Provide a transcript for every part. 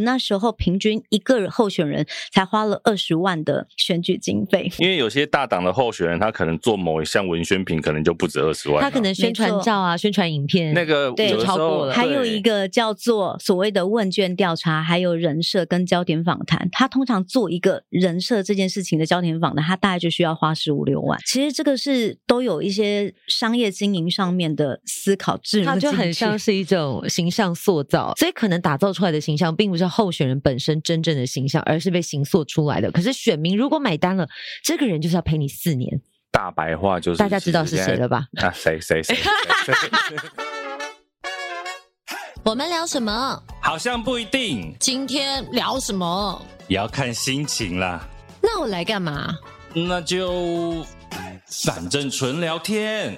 们那时候平均一个候选人才花了二十万的选举经费。因为有些大党的候选人，他可能做某一项文宣品，可能就不止二十万。他可能宣传照啊、宣传影片，那个对就超过了。还有一个叫做所谓的问卷调查，还有人设跟焦点访谈。他通常做一个人设这件事情的焦点访谈，他大概就需要花十五六万。其实这个是都有一些商业经营上面的思考智，它就很像是一种形象塑造，所以可能打造出来的形象并不是候选人本身真正的形象，而是被形塑出来的。可是选民如果买单了，这个人就是要陪你四年。大白话就是大家知道是谁了吧？啊，谁谁谁？我们聊什么？好像不一定。今天聊什么？也要看心情啦。那我来干嘛？那就反正纯聊天。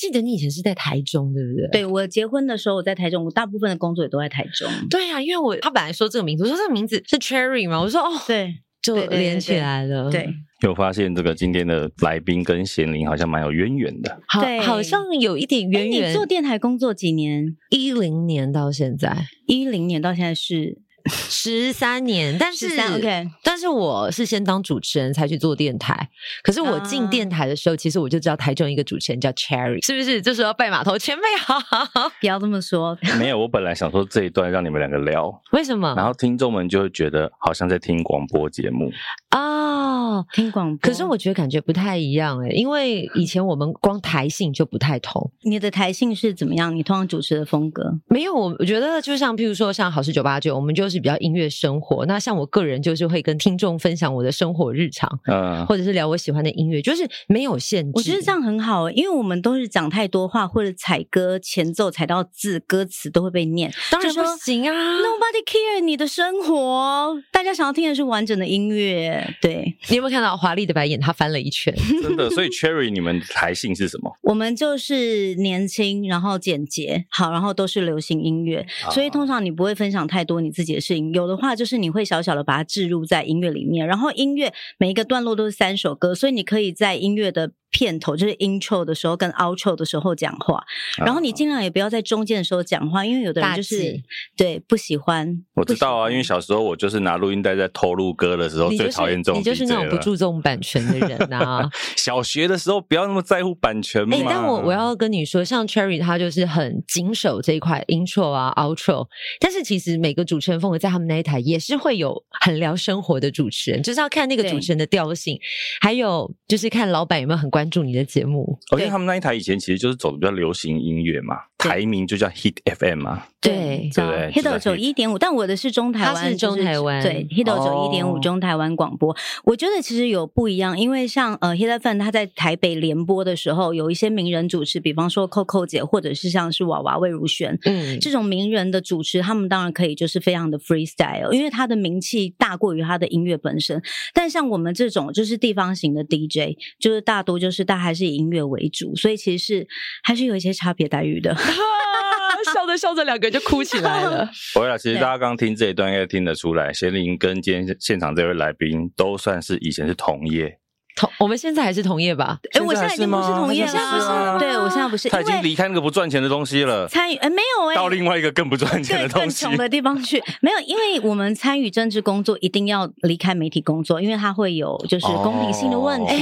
记得你以前是在台中，对不对？对，我结婚的时候我在台中，我大部分的工作也都在台中。对啊，因为我他本来说这个名字，我说这个名字是 Cherry 嘛？我说哦，对，就连起来了。对，有发现这个今天的来宾跟贤玲好像蛮有渊源的。好，对好像有一点渊源。你做电台工作几年？一零年到现在，一零年到现在是。十三年，但是，OK，但是我是先当主持人才去做电台。可是我进电台的时候，uh, 其实我就知道台中一个主持人叫 Cherry，是不是？这时候要拜码头前辈好，不要这么说。没有，我本来想说这一段让你们两个聊，为什么？然后听众们就会觉得好像在听广播节目哦，oh, 听广播。可是我觉得感觉不太一样诶，因为以前我们光台性就不太同。你的台性是怎么样？你通常主持的风格？没有，我我觉得就像譬如说像好事九八九，我们就是比较音乐生活。那像我个人就是会跟听众分享我的生活日常，嗯，或者是聊我喜欢的音乐，就是没有限制。我觉得这样很好，因为我们都是讲太多话，或者踩歌前奏踩到字，歌词都会被念。当然不行啊，Nobody care 你的生活，大家想要听的是完整的音乐。对，你有没有看到华丽的白眼？他翻了一圈，真的。所以 Cherry，你们台性是什么？我们就是年轻，然后简洁，好，然后都是流行音乐。所以通常你不会分享太多你自己的事情，有的话就是你会。会小小的把它置入在音乐里面，然后音乐每一个段落都是三首歌，所以你可以在音乐的。片头就是 intro 的时候跟 outro 的时候讲话，然后你尽量也不要在中间的时候讲话，因为有的人就是对不喜欢。我知道啊，因为小时候我就是拿录音带在偷录歌的时候最讨厌这种，你就是那种不注重版权的人啊。小学的时候不要那么在乎版权嘛。但我我要跟你说，像 Cherry 他就是很谨守这一块 intro 啊 outro，但是其实每个主持人风格在他们那一台也是会有很聊生活的主持人，就是要看那个主持人的调性，还有就是看老板有没有很关。关注你的节目，因为他们那一台以前其实就是走的比较流行音乐嘛，台名就叫 Hit FM 嘛，对对。对，Hit 九一点五，但我的是中台湾，是中台湾，对，Hit 九一点五中台湾广播，我觉得其实有不一样，因为像呃 Hit FM 它在台北联播的时候，有一些名人主持，比方说 Coco 姐，或者是像是娃娃魏如萱，嗯，这种名人的主持，他们当然可以就是非常的 freestyle，因为他的名气大过于他的音乐本身，但像我们这种就是地方型的 DJ，就是大多就。就是大还是以音乐为主，所以其实是还是有一些差别待遇的。笑着笑着，两个人就哭起来了。不会啦，其实大家刚听这一段应该听得出来，贤玲跟今天现场这位来宾都算是以前是同业。同我们现在还是同业吧？哎，我现在已经不是同业了，对，我现在不是，他已经离开那个不赚钱的东西了，参与哎没有哎，到另外一个更不赚钱的东西，更穷的地方去，没有，因为我们参与政治工作一定要离开媒体工作，因为它会有就是公平性的问题。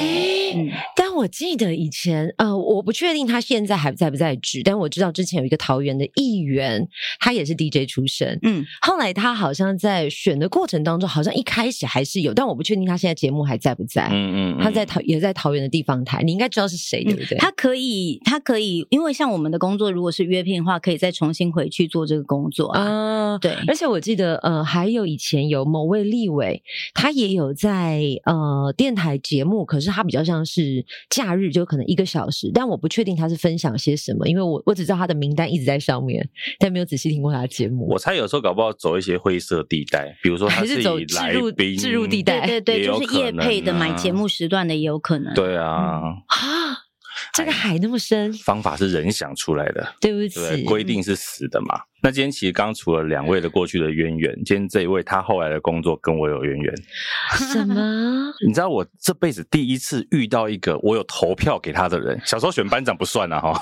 嗯，但我记得以前呃，我不确定他现在还在不在职，但我知道之前有一个桃园的议员，他也是 DJ 出身，嗯，后来他好像在选的过程当中，好像一开始还是有，但我不确定他现在节目还在不在，嗯嗯。他在桃也在桃园的地方台，你应该知道是谁，对不对？他可以，他可以，因为像我们的工作，如果是约聘的话，可以再重新回去做这个工作啊。对，而且我记得，呃，还有以前有某位立委，他也有在呃电台节目，可是他比较像是假日，就可能一个小时，但我不确定他是分享些什么，因为我我只知道他的名单一直在上面，但没有仔细听过他的节目。我猜有时候搞不好走一些灰色地带，比如说他是，还是走置入置入地带，对对对，就是业配的买节目时段的也有。可能。对啊，啊，这个海那么深，方法是人想出来的，对不起，规定是死的嘛。那今天其实刚除了两位的过去的渊源，今天这一位他后来的工作跟我有渊源。什么？你知道我这辈子第一次遇到一个我有投票给他的人。小时候选班长不算啊，哈。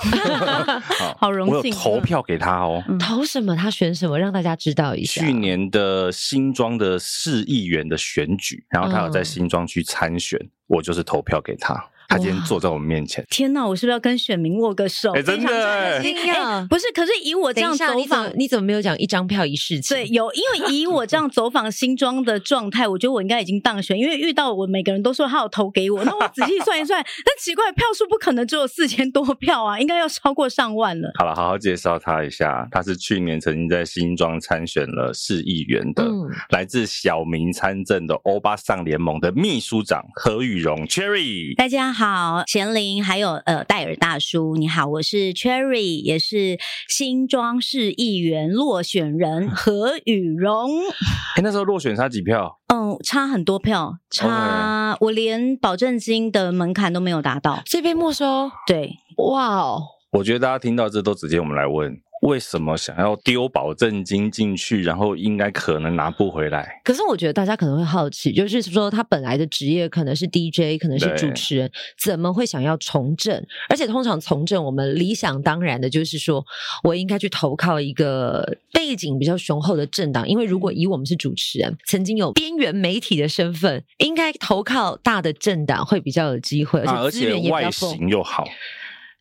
好荣幸，我有投票给他哦。投什么？他选什么？让大家知道一下。去年的新庄的市议员的选举，然后他有在新庄区参选，我就是投票给他。他今天坐在我们面前，天哪！我是不是要跟选民握个手？哎，真的，哎，不是。可是以我这样走访，你怎么没有讲一张票一事情？对，有，因为以我这样走访新庄的状态，我觉得我应该已经当选，因为遇到我每个人都说他有投给我，那我仔细算一算，那奇怪，票数不可能只有四千多票啊，应该要超过上万了。好了，好好介绍他一下，他是去年曾经在新庄参选了市议员的，嗯、来自小民参政的欧巴桑联盟的秘书长何宇荣 Cherry。大家好，贤玲，还有呃戴尔大叔，你好，我是 Cherry，也是新庄市议员落选人何宇荣。哎，那时候落选差几票？嗯，差很多票，差 Okay. 我连保证金的门槛都没有达到，这边没收。对，哇哦，我觉得大家听到这都直接我们来问。为什么想要丢保证金进去，然后应该可能拿不回来？可是我觉得大家可能会好奇，就是说他本来的职业可能是 DJ，可能是主持人，怎么会想要从政？而且通常从政，我们理想当然的就是说我应该去投靠一个背景比较雄厚的政党，因为如果以我们是主持人，曾经有边缘媒体的身份，应该投靠大的政党会比较有机会，而且资源也比较、啊、而且外形又好。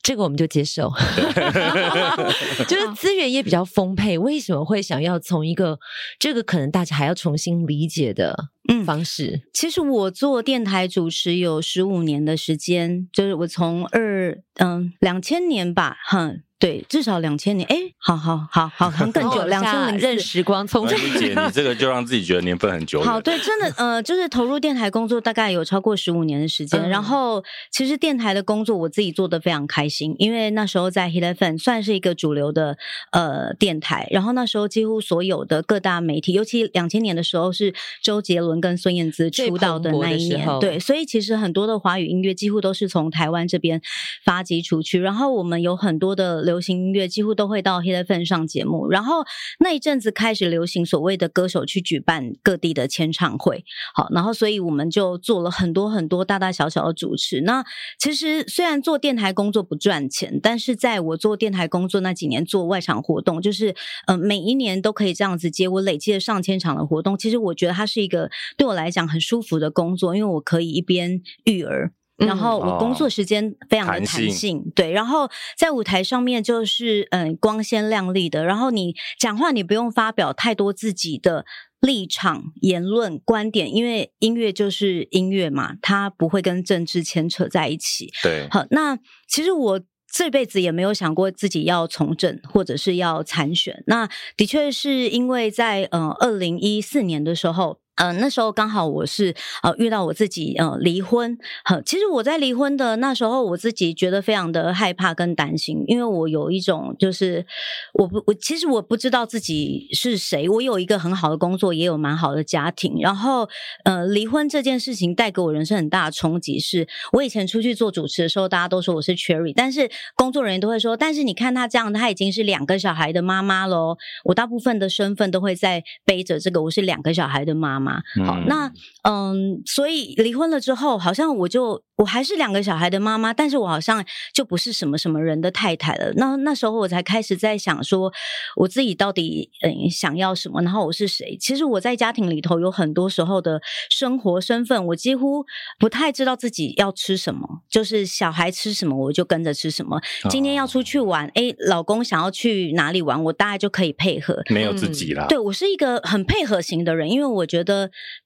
这个我们就接受，就是资源也比较丰沛。为什么会想要从一个这个可能大家还要重新理解的方式？嗯，其实我做电台主持有十五年的时间，就是我从二嗯两千年吧，哼。对，至少两千年，哎，好好好好，很更久，两千零任时光从这姐，你这个就让自己觉得年份很久。好，对，真的，呃，就是投入电台工作大概有超过十五年的时间，嗯、然后其实电台的工作我自己做的非常开心，因为那时候在 Hit FM 算是一个主流的呃电台，然后那时候几乎所有的各大媒体，尤其两千年的时候是周杰伦跟孙燕姿出道的那一年，对，所以其实很多的华语音乐几乎都是从台湾这边发迹出去，然后我们有很多的流行音乐几乎都会到 Hit FM 上节目，然后那一阵子开始流行所谓的歌手去举办各地的签唱会，好，然后所以我们就做了很多很多大大小小的主持。那其实虽然做电台工作不赚钱，但是在我做电台工作那几年做外场活动，就是呃每一年都可以这样子接，我累积了上千场的活动。其实我觉得它是一个对我来讲很舒服的工作，因为我可以一边育儿。然后我工作时间非常的弹性，嗯哦、弹性对，然后在舞台上面就是嗯光鲜亮丽的，然后你讲话你不用发表太多自己的立场、言论、观点，因为音乐就是音乐嘛，它不会跟政治牵扯在一起。对，好，那其实我这辈子也没有想过自己要从政或者是要参选，那的确是因为在呃二零一四年的时候。嗯、呃，那时候刚好我是呃遇到我自己呃离婚，呵，其实我在离婚的那时候，我自己觉得非常的害怕跟担心，因为我有一种就是我不我其实我不知道自己是谁，我有一个很好的工作，也有蛮好的家庭，然后呃离婚这件事情带给我人生很大的冲击，是我以前出去做主持的时候，大家都说我是 Cherry，但是工作人员都会说，但是你看她这样，她已经是两个小孩的妈妈喽，我大部分的身份都会在背着这个，我是两个小孩的妈妈。好，那嗯，所以离婚了之后，好像我就。我还是两个小孩的妈妈，但是我好像就不是什么什么人的太太了。那那时候我才开始在想说，我自己到底嗯想要什么，然后我是谁？其实我在家庭里头有很多时候的生活身份，我几乎不太知道自己要吃什么，就是小孩吃什么我就跟着吃什么。今天要出去玩，哎、哦，老公想要去哪里玩，我大概就可以配合。没有自己了。对，我是一个很配合型的人，因为我觉得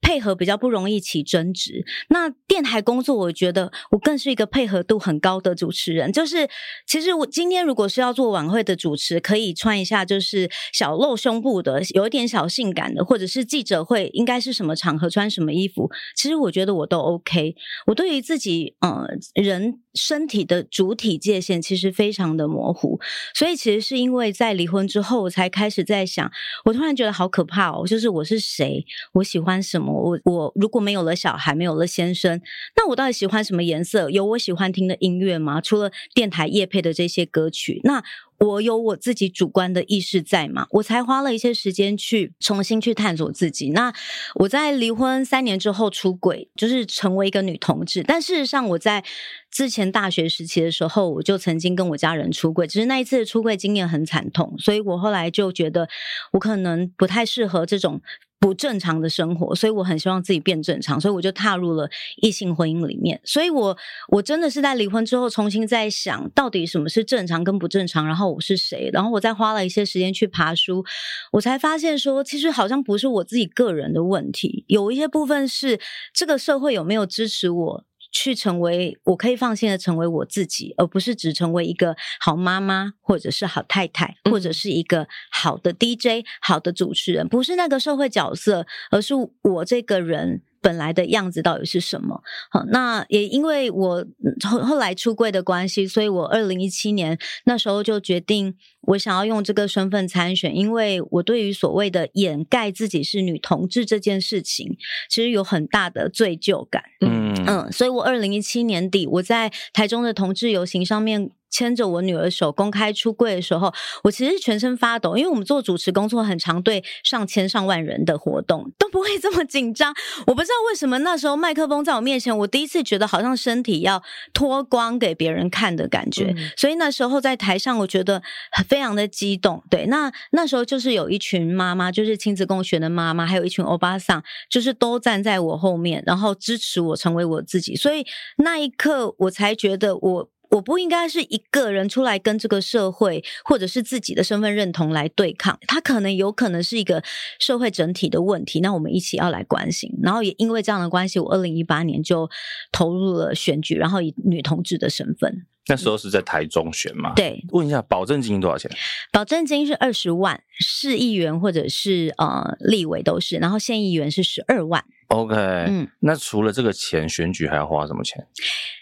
配合比较不容易起争执。那电台工作，我觉得。我更是一个配合度很高的主持人，就是其实我今天如果是要做晚会的主持，可以穿一下就是小露胸部的，有一点小性感的，或者是记者会应该是什么场合穿什么衣服，其实我觉得我都 OK。我对于自己呃人身体的主体界限其实非常的模糊，所以其实是因为在离婚之后，我才开始在想，我突然觉得好可怕哦，就是我是谁，我喜欢什么，我我如果没有了小孩，没有了先生，那我到底喜欢什么颜色？有我喜欢听的音乐吗？除了电台夜配的这些歌曲，那。我有我自己主观的意识在嘛，我才花了一些时间去重新去探索自己。那我在离婚三年之后出轨，就是成为一个女同志。但事实上，我在之前大学时期的时候，我就曾经跟我家人出轨，只是那一次的出轨经验很惨痛，所以我后来就觉得我可能不太适合这种。不正常的生活，所以我很希望自己变正常，所以我就踏入了异性婚姻里面。所以我我真的是在离婚之后，重新在想到底什么是正常跟不正常，然后我是谁，然后我再花了一些时间去爬书，我才发现说，其实好像不是我自己个人的问题，有一些部分是这个社会有没有支持我。去成为我可以放心的成为我自己，而不是只成为一个好妈妈，或者是好太太，或者是一个好的 DJ、好的主持人，不是那个社会角色，而是我这个人。本来的样子到底是什么？好，那也因为我后后来出柜的关系，所以我二零一七年那时候就决定，我想要用这个身份参选，因为我对于所谓的掩盖自己是女同志这件事情，其实有很大的罪疚感。嗯嗯，所以我二零一七年底我在台中的同志游行上面。牵着我女儿手公开出柜的时候，我其实全身发抖，因为我们做主持工作很常对上千上万人的活动都不会这么紧张。我不知道为什么那时候麦克风在我面前，我第一次觉得好像身体要脱光给别人看的感觉。嗯、所以那时候在台上，我觉得非常的激动。对，那那时候就是有一群妈妈，就是亲子共学的妈妈，还有一群欧巴桑，就是都站在我后面，然后支持我成为我自己。所以那一刻，我才觉得我。我不应该是一个人出来跟这个社会或者是自己的身份认同来对抗，它可能有可能是一个社会整体的问题。那我们一起要来关心。然后也因为这样的关系，我二零一八年就投入了选举，然后以女同志的身份。那时候是在台中选嘛？对。问一下，保证金多少钱？保证金是二十万，市议员或者是呃立委都是，然后县议员是十二万。OK，嗯，那除了这个钱，选举还要花什么钱？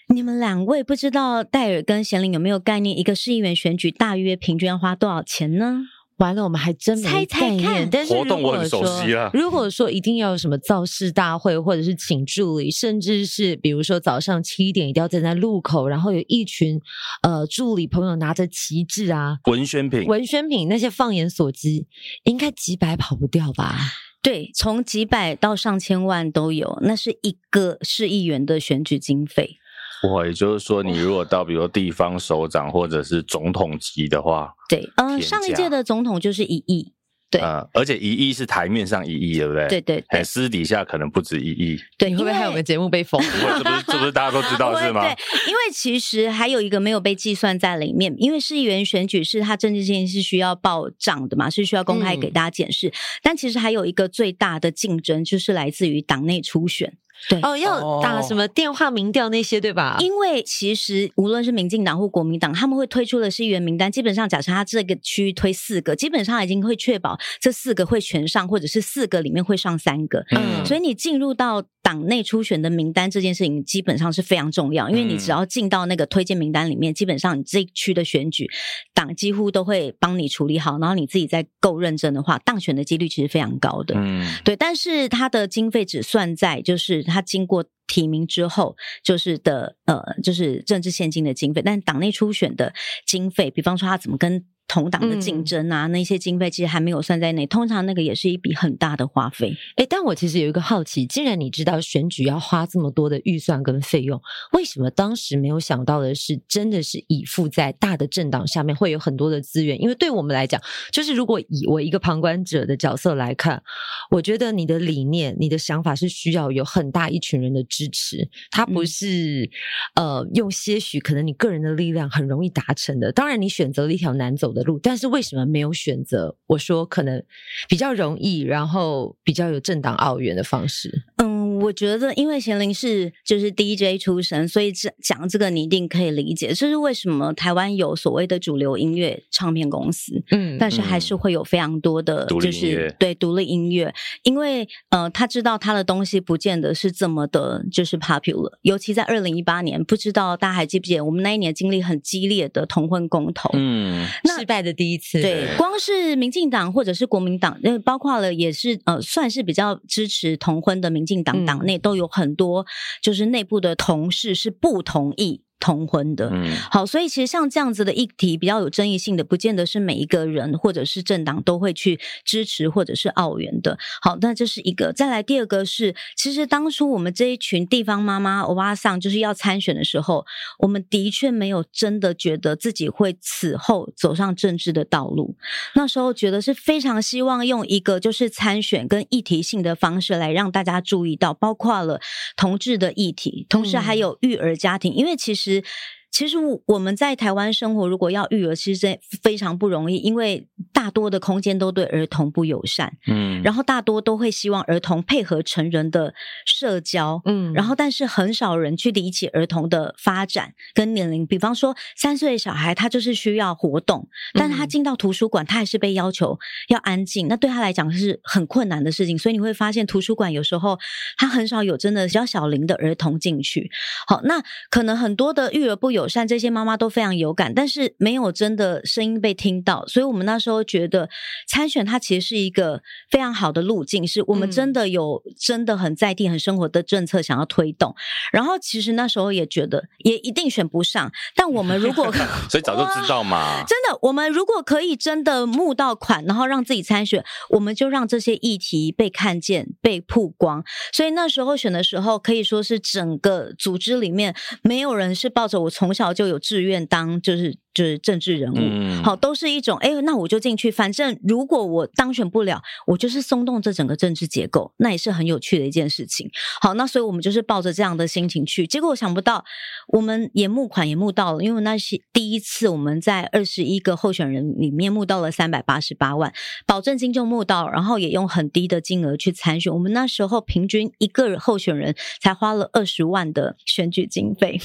你们两位不知道戴尔跟贤玲有没有概念？一个市议员选举大约平均要花多少钱呢？完了，我们还真没概念。猜猜看，但是活动我很熟悉啊。如果说一定要有什么造势大会，或者是请助理，甚至是比如说早上七点一定要站在路口，然后有一群呃助理朋友拿着旗帜啊，文宣品、文宣品那些放眼所及，应该几百跑不掉吧？对，从几百到上千万都有，那是一个市议员的选举经费。我也就是说，你如果到比如地方首长或者是总统级的话，对，嗯、呃，上一届的总统就是一亿，对，呃，而且一亿是台面上一亿，对不对？对对对，私底下可能不止一亿。对，你会不会害我们节目被封？不会，这不是这不是大家都知道 是吗？对，因为其实还有一个没有被计算在里面，因为市议员选举是他政治性是需要报账的嘛，是需要公开给大家检视，嗯、但其实还有一个最大的竞争就是来自于党内初选。对哦，要打什么电话民调那些，对吧？因为其实无论是民进党或国民党，他们会推出的是议员名单，基本上假设他这个区推四个，基本上已经会确保这四个会全上，或者是四个里面会上三个。嗯，所以你进入到党内初选的名单这件事情，基本上是非常重要，因为你只要进到那个推荐名单里面，基本上你这一区的选举党几乎都会帮你处理好，然后你自己再够认真的话，当选的几率其实非常高的。嗯，对，但是他的经费只算在就是。他经过提名之后，就是的，呃，就是政治献金的经费，但党内初选的经费，比方说他怎么跟。同党的竞争啊，嗯、那些经费其实还没有算在内。通常那个也是一笔很大的花费。诶，但我其实有一个好奇，既然你知道选举要花这么多的预算跟费用，为什么当时没有想到的是，真的是依附在大的政党下面会有很多的资源？因为对我们来讲，就是如果以我一个旁观者的角色来看，我觉得你的理念、你的想法是需要有很大一群人的支持，它不是、嗯、呃用些许可能你个人的力量很容易达成的。当然，你选择了一条难走的。的路，但是为什么没有选择？我说可能比较容易，然后比较有政党奥援的方式。嗯。我觉得因为贤玲是就是 DJ 出身，所以这讲这个你一定可以理解，这是为什么台湾有所谓的主流音乐唱片公司，嗯，但是还是会有非常多的就是对独立音乐，因为呃他知道他的东西不见得是这么的，就是 popular，尤其在二零一八年，不知道大家还记不记得我们那一年经历很激烈的同婚公投，嗯，那失败的第一次，对，光是民进党或者是国民党，那，包括了也是呃算是比较支持同婚的民进党党内都有很多，就是内部的同事是不同意。同婚的，嗯，好，所以其实像这样子的议题比较有争议性的，不见得是每一个人或者是政党都会去支持或者是澳援的。好，那这是一个。再来第二个是，其实当初我们这一群地方妈妈欧巴桑就是要参选的时候，我们的确没有真的觉得自己会此后走上政治的道路。那时候觉得是非常希望用一个就是参选跟议题性的方式来让大家注意到，包括了同志的议题，同时还有育儿家庭，因为其实。是。其实我们在台湾生活，如果要育儿，其实真非常不容易，因为大多的空间都对儿童不友善，嗯，然后大多都会希望儿童配合成人的社交，嗯，然后但是很少人去理解儿童的发展跟年龄。比方说，三岁的小孩他就是需要活动，但是他进到图书馆，他还是被要求要安静，那对他来讲是很困难的事情。所以你会发现，图书馆有时候他很少有真的比较小龄的儿童进去。好，那可能很多的育儿不友善，这些妈妈都非常有感，但是没有真的声音被听到。所以我们那时候。觉得参选它其实是一个非常好的路径，是我们真的有真的很在地、很生活的政策想要推动。然后其实那时候也觉得也一定选不上，但我们如果 所以早就知道嘛，真的，我们如果可以真的募到款，然后让自己参选，我们就让这些议题被看见、被曝光。所以那时候选的时候，可以说是整个组织里面没有人是抱着我从小就有志愿当就是。就是政治人物，嗯、好，都是一种哎，那我就进去。反正如果我当选不了，我就是松动这整个政治结构，那也是很有趣的一件事情。好，那所以我们就是抱着这样的心情去。结果我想不到，我们也募款也募到了，因为那是第一次我们在二十一个候选人里面募到了三百八十八万，保证金就募到，然后也用很低的金额去参选。我们那时候平均一个候选人才花了二十万的选举经费。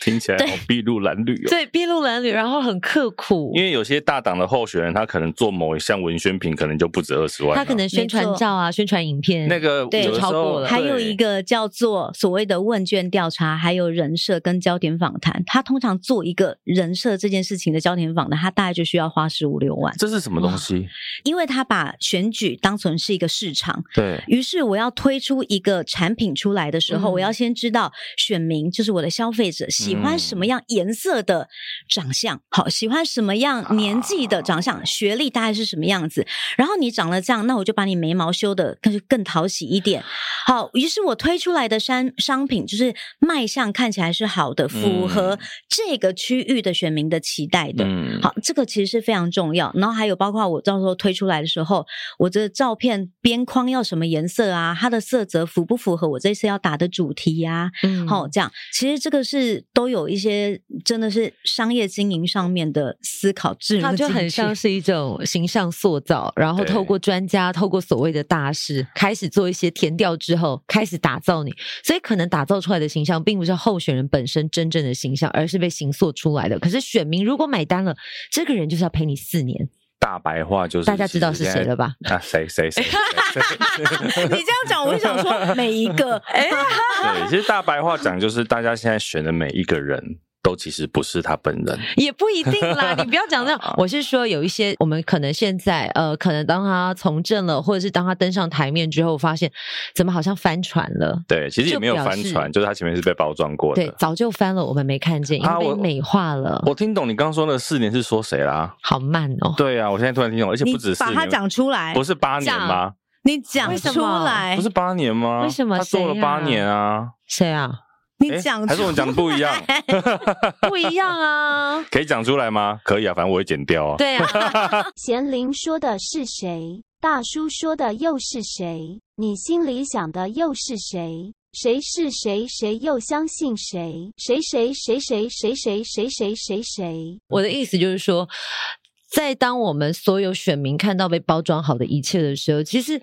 听起来好筚路蓝缕哦，对，筚路蓝缕，然后很刻苦。因为有些大党的候选人，他可能做某一项文宣品，可能就不止二十万。他可能宣传照啊，宣传影片，那个对超过了。还有一个叫做所谓的问卷调查，还有人设跟焦点访谈。他通常做一个人设这件事情的焦点访谈，他大概就需要花十五六万。这是什么东西？因为他把选举当成是一个市场，对，于是我要推出一个产品出来的时候，嗯、我要先知道选民就是我的消费者喜欢什么样颜色的长相？好，喜欢什么样年纪的长相？学历大概是什么样子？然后你长了这样，那我就把你眉毛修的更更讨喜一点。好，于是我推出来的商商品就是卖相看起来是好的，符合这个区域的选民的期待的。好，这个其实是非常重要。然后还有包括我到时候推出来的时候，我的照片边框要什么颜色啊？它的色泽符不符合我这次要打的主题呀？嗯，好，这样其实这个是。都有一些真的是商业经营上面的思考，它就很像是一种形象塑造，然后透过专家，透过所谓的大师开始做一些填调之后，开始打造你。所以可能打造出来的形象，并不是候选人本身真正的形象，而是被形塑出来的。可是选民如果买单了，这个人就是要陪你四年。大白话就是大家知道是谁了吧？啊，谁谁谁？你这样讲，我就想说每一个。哎，对，其实大白话讲就是大家现在选的每一个人。都其实不是他本人，也不一定啦。你不要讲这样，我是说有一些我们可能现在呃，可能当他从政了，或者是当他登上台面之后，发现怎么好像翻船了。对，其实也没有翻船，就，就是他前面是被包装过的。对，早就翻了，我们没看见，因为被美化了。啊、我，我听懂你刚刚说那四年是说谁啦？好慢哦。对啊，我现在突然听懂，而且不止四年，把它讲出来，不是八年吗？你讲出来，不是八年吗？为什么？他做了八年啊？谁啊？你讲，还是我们讲的不一样？不一样啊！可以讲出来吗？可以啊，反正我会剪掉啊。对啊。贤玲说的是谁？大叔说的又是谁？你心里想的又是谁？谁是谁？谁又相信谁？谁谁谁谁谁谁谁谁谁谁？我的意思就是说。在当我们所有选民看到被包装好的一切的时候，其实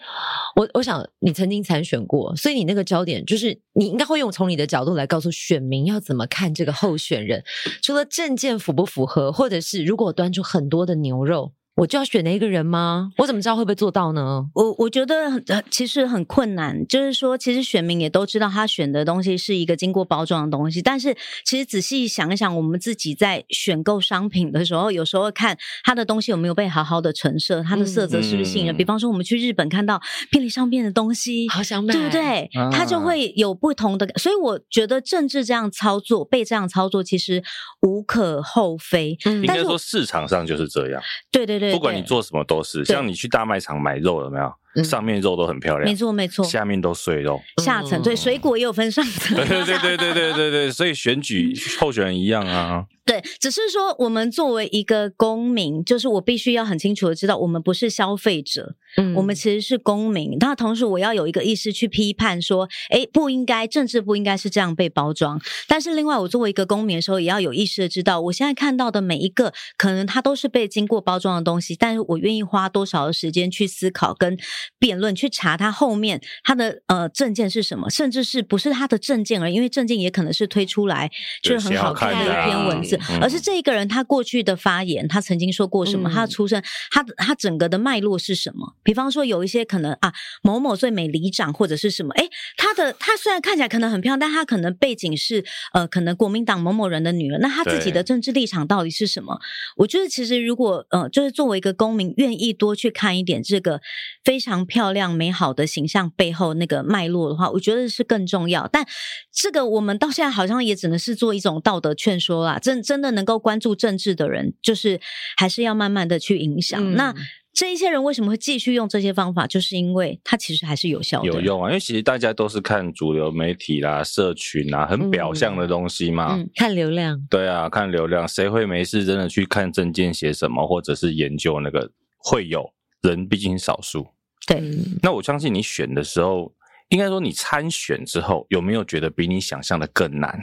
我我想你曾经参选过，所以你那个焦点就是你应该会用从你的角度来告诉选民要怎么看这个候选人，除了证件符不符合，或者是如果端出很多的牛肉。我就要选那一个人吗？我怎么知道会不会做到呢？我我觉得很其实很困难，就是说，其实选民也都知道他选的东西是一个经过包装的东西，但是其实仔细想一想，我们自己在选购商品的时候，有时候看他的东西有没有被好好的陈设，它的色泽是不是吸引人。嗯、比方说，我们去日本看到便利商店的东西，好想买，对不对？它就会有不同的，所以我觉得政治这样操作，被这样操作，其实无可厚非。嗯、应该说市场上就是这样。对对对。不管你做什么都是，像你去大卖场买肉有没有？上面肉都很漂亮，没错没错，下面都碎肉，下层对，水果也有分上层，对对对对对对对对，所以选举候选人一样啊。对，只是说我们作为一个公民，就是我必须要很清楚的知道，我们不是消费者，嗯，我们其实是公民。那同时我要有一个意识去批判说，哎，不应该政治不应该是这样被包装。但是另外，我作为一个公民的时候，也要有意识的知道，我现在看到的每一个可能它都是被经过包装的东西，但是我愿意花多少的时间去思考跟辩论，去查它后面它的呃证件是什么，甚至是不是它的证件而已，因为证件也可能是推出来就是很好看的一篇文字。而是这一个人他过去的发言，他曾经说过什么？他的出身，他的他整个的脉络是什么？比方说有一些可能啊，某某最美里长或者是什么？哎，他的他虽然看起来可能很漂亮，但他可能背景是呃，可能国民党某某人的女儿。那他自己的政治立场到底是什么？我觉得其实如果呃，就是作为一个公民，愿意多去看一点这个非常漂亮美好的形象背后那个脉络的话，我觉得是更重要。但这个我们到现在好像也只能是做一种道德劝说啦，真真的能够关注政治的人，就是还是要慢慢的去影响。嗯、那这一些人为什么会继续用这些方法？就是因为它其实还是有效的，有用啊。因为其实大家都是看主流媒体啦、社群啊，很表象的东西嘛，嗯嗯、看流量。对啊，看流量，谁会没事真的去看证件写什么，或者是研究那个？会有人，毕竟少数。对，那我相信你选的时候，应该说你参选之后，有没有觉得比你想象的更难？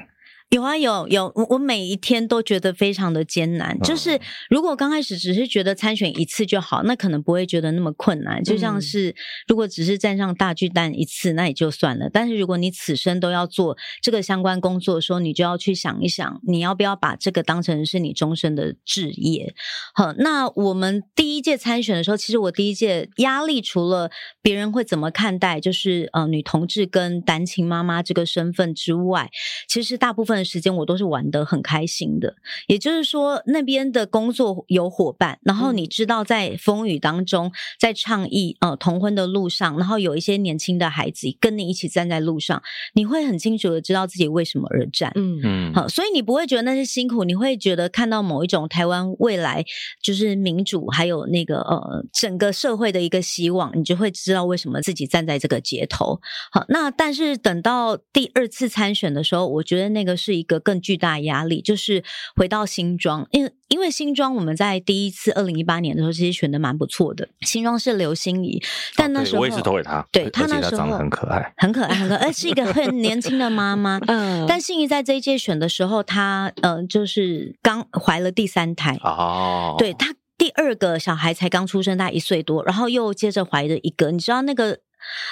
有啊有有，我我每一天都觉得非常的艰难。就是如果刚开始只是觉得参选一次就好，那可能不会觉得那么困难。就像是如果只是站上大巨蛋一次，那也就算了。但是如果你此生都要做这个相关工作的时候，你就要去想一想，你要不要把这个当成是你终身的志业。好，那我们第一届参选的时候，其实我第一届压力除了别人会怎么看待，就是呃女同志跟单亲妈妈这个身份之外，其实大部分。时间我都是玩得很开心的，也就是说，那边的工作有伙伴，然后你知道在风雨当中，在倡议呃同婚的路上，然后有一些年轻的孩子跟你一起站在路上，你会很清楚的知道自己为什么而战，嗯。嗯，好，所以你不会觉得那是辛苦，你会觉得看到某一种台湾未来就是民主，还有那个呃整个社会的一个希望，你就会知道为什么自己站在这个街头。好，那但是等到第二次参选的时候，我觉得那个是。一个更巨大的压力，就是回到新庄，因为因为新庄我们在第一次二零一八年的时候，其实选的蛮不错的。新庄是刘欣怡，但那时候、哦、我也是投给他，对他那时候长得很可爱，很可爱，很可爱，是一个 很年轻的妈妈。嗯，但欣怡在这一届选的时候，她嗯、呃，就是刚怀了第三胎哦，对她第二个小孩才刚出生，大概一岁多，然后又接着怀了一个，你知道那个。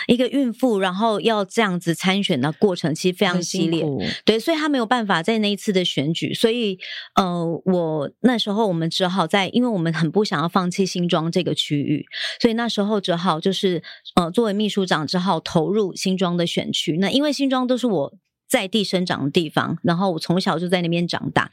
一个孕妇，然后要这样子参选的过程，其实非常激烈，对，所以她没有办法在那一次的选举，所以，呃，我那时候我们只好在，因为我们很不想要放弃新庄这个区域，所以那时候只好就是，呃，作为秘书长只好投入新庄的选区。那因为新庄都是我。在地生长的地方，然后我从小就在那边长大，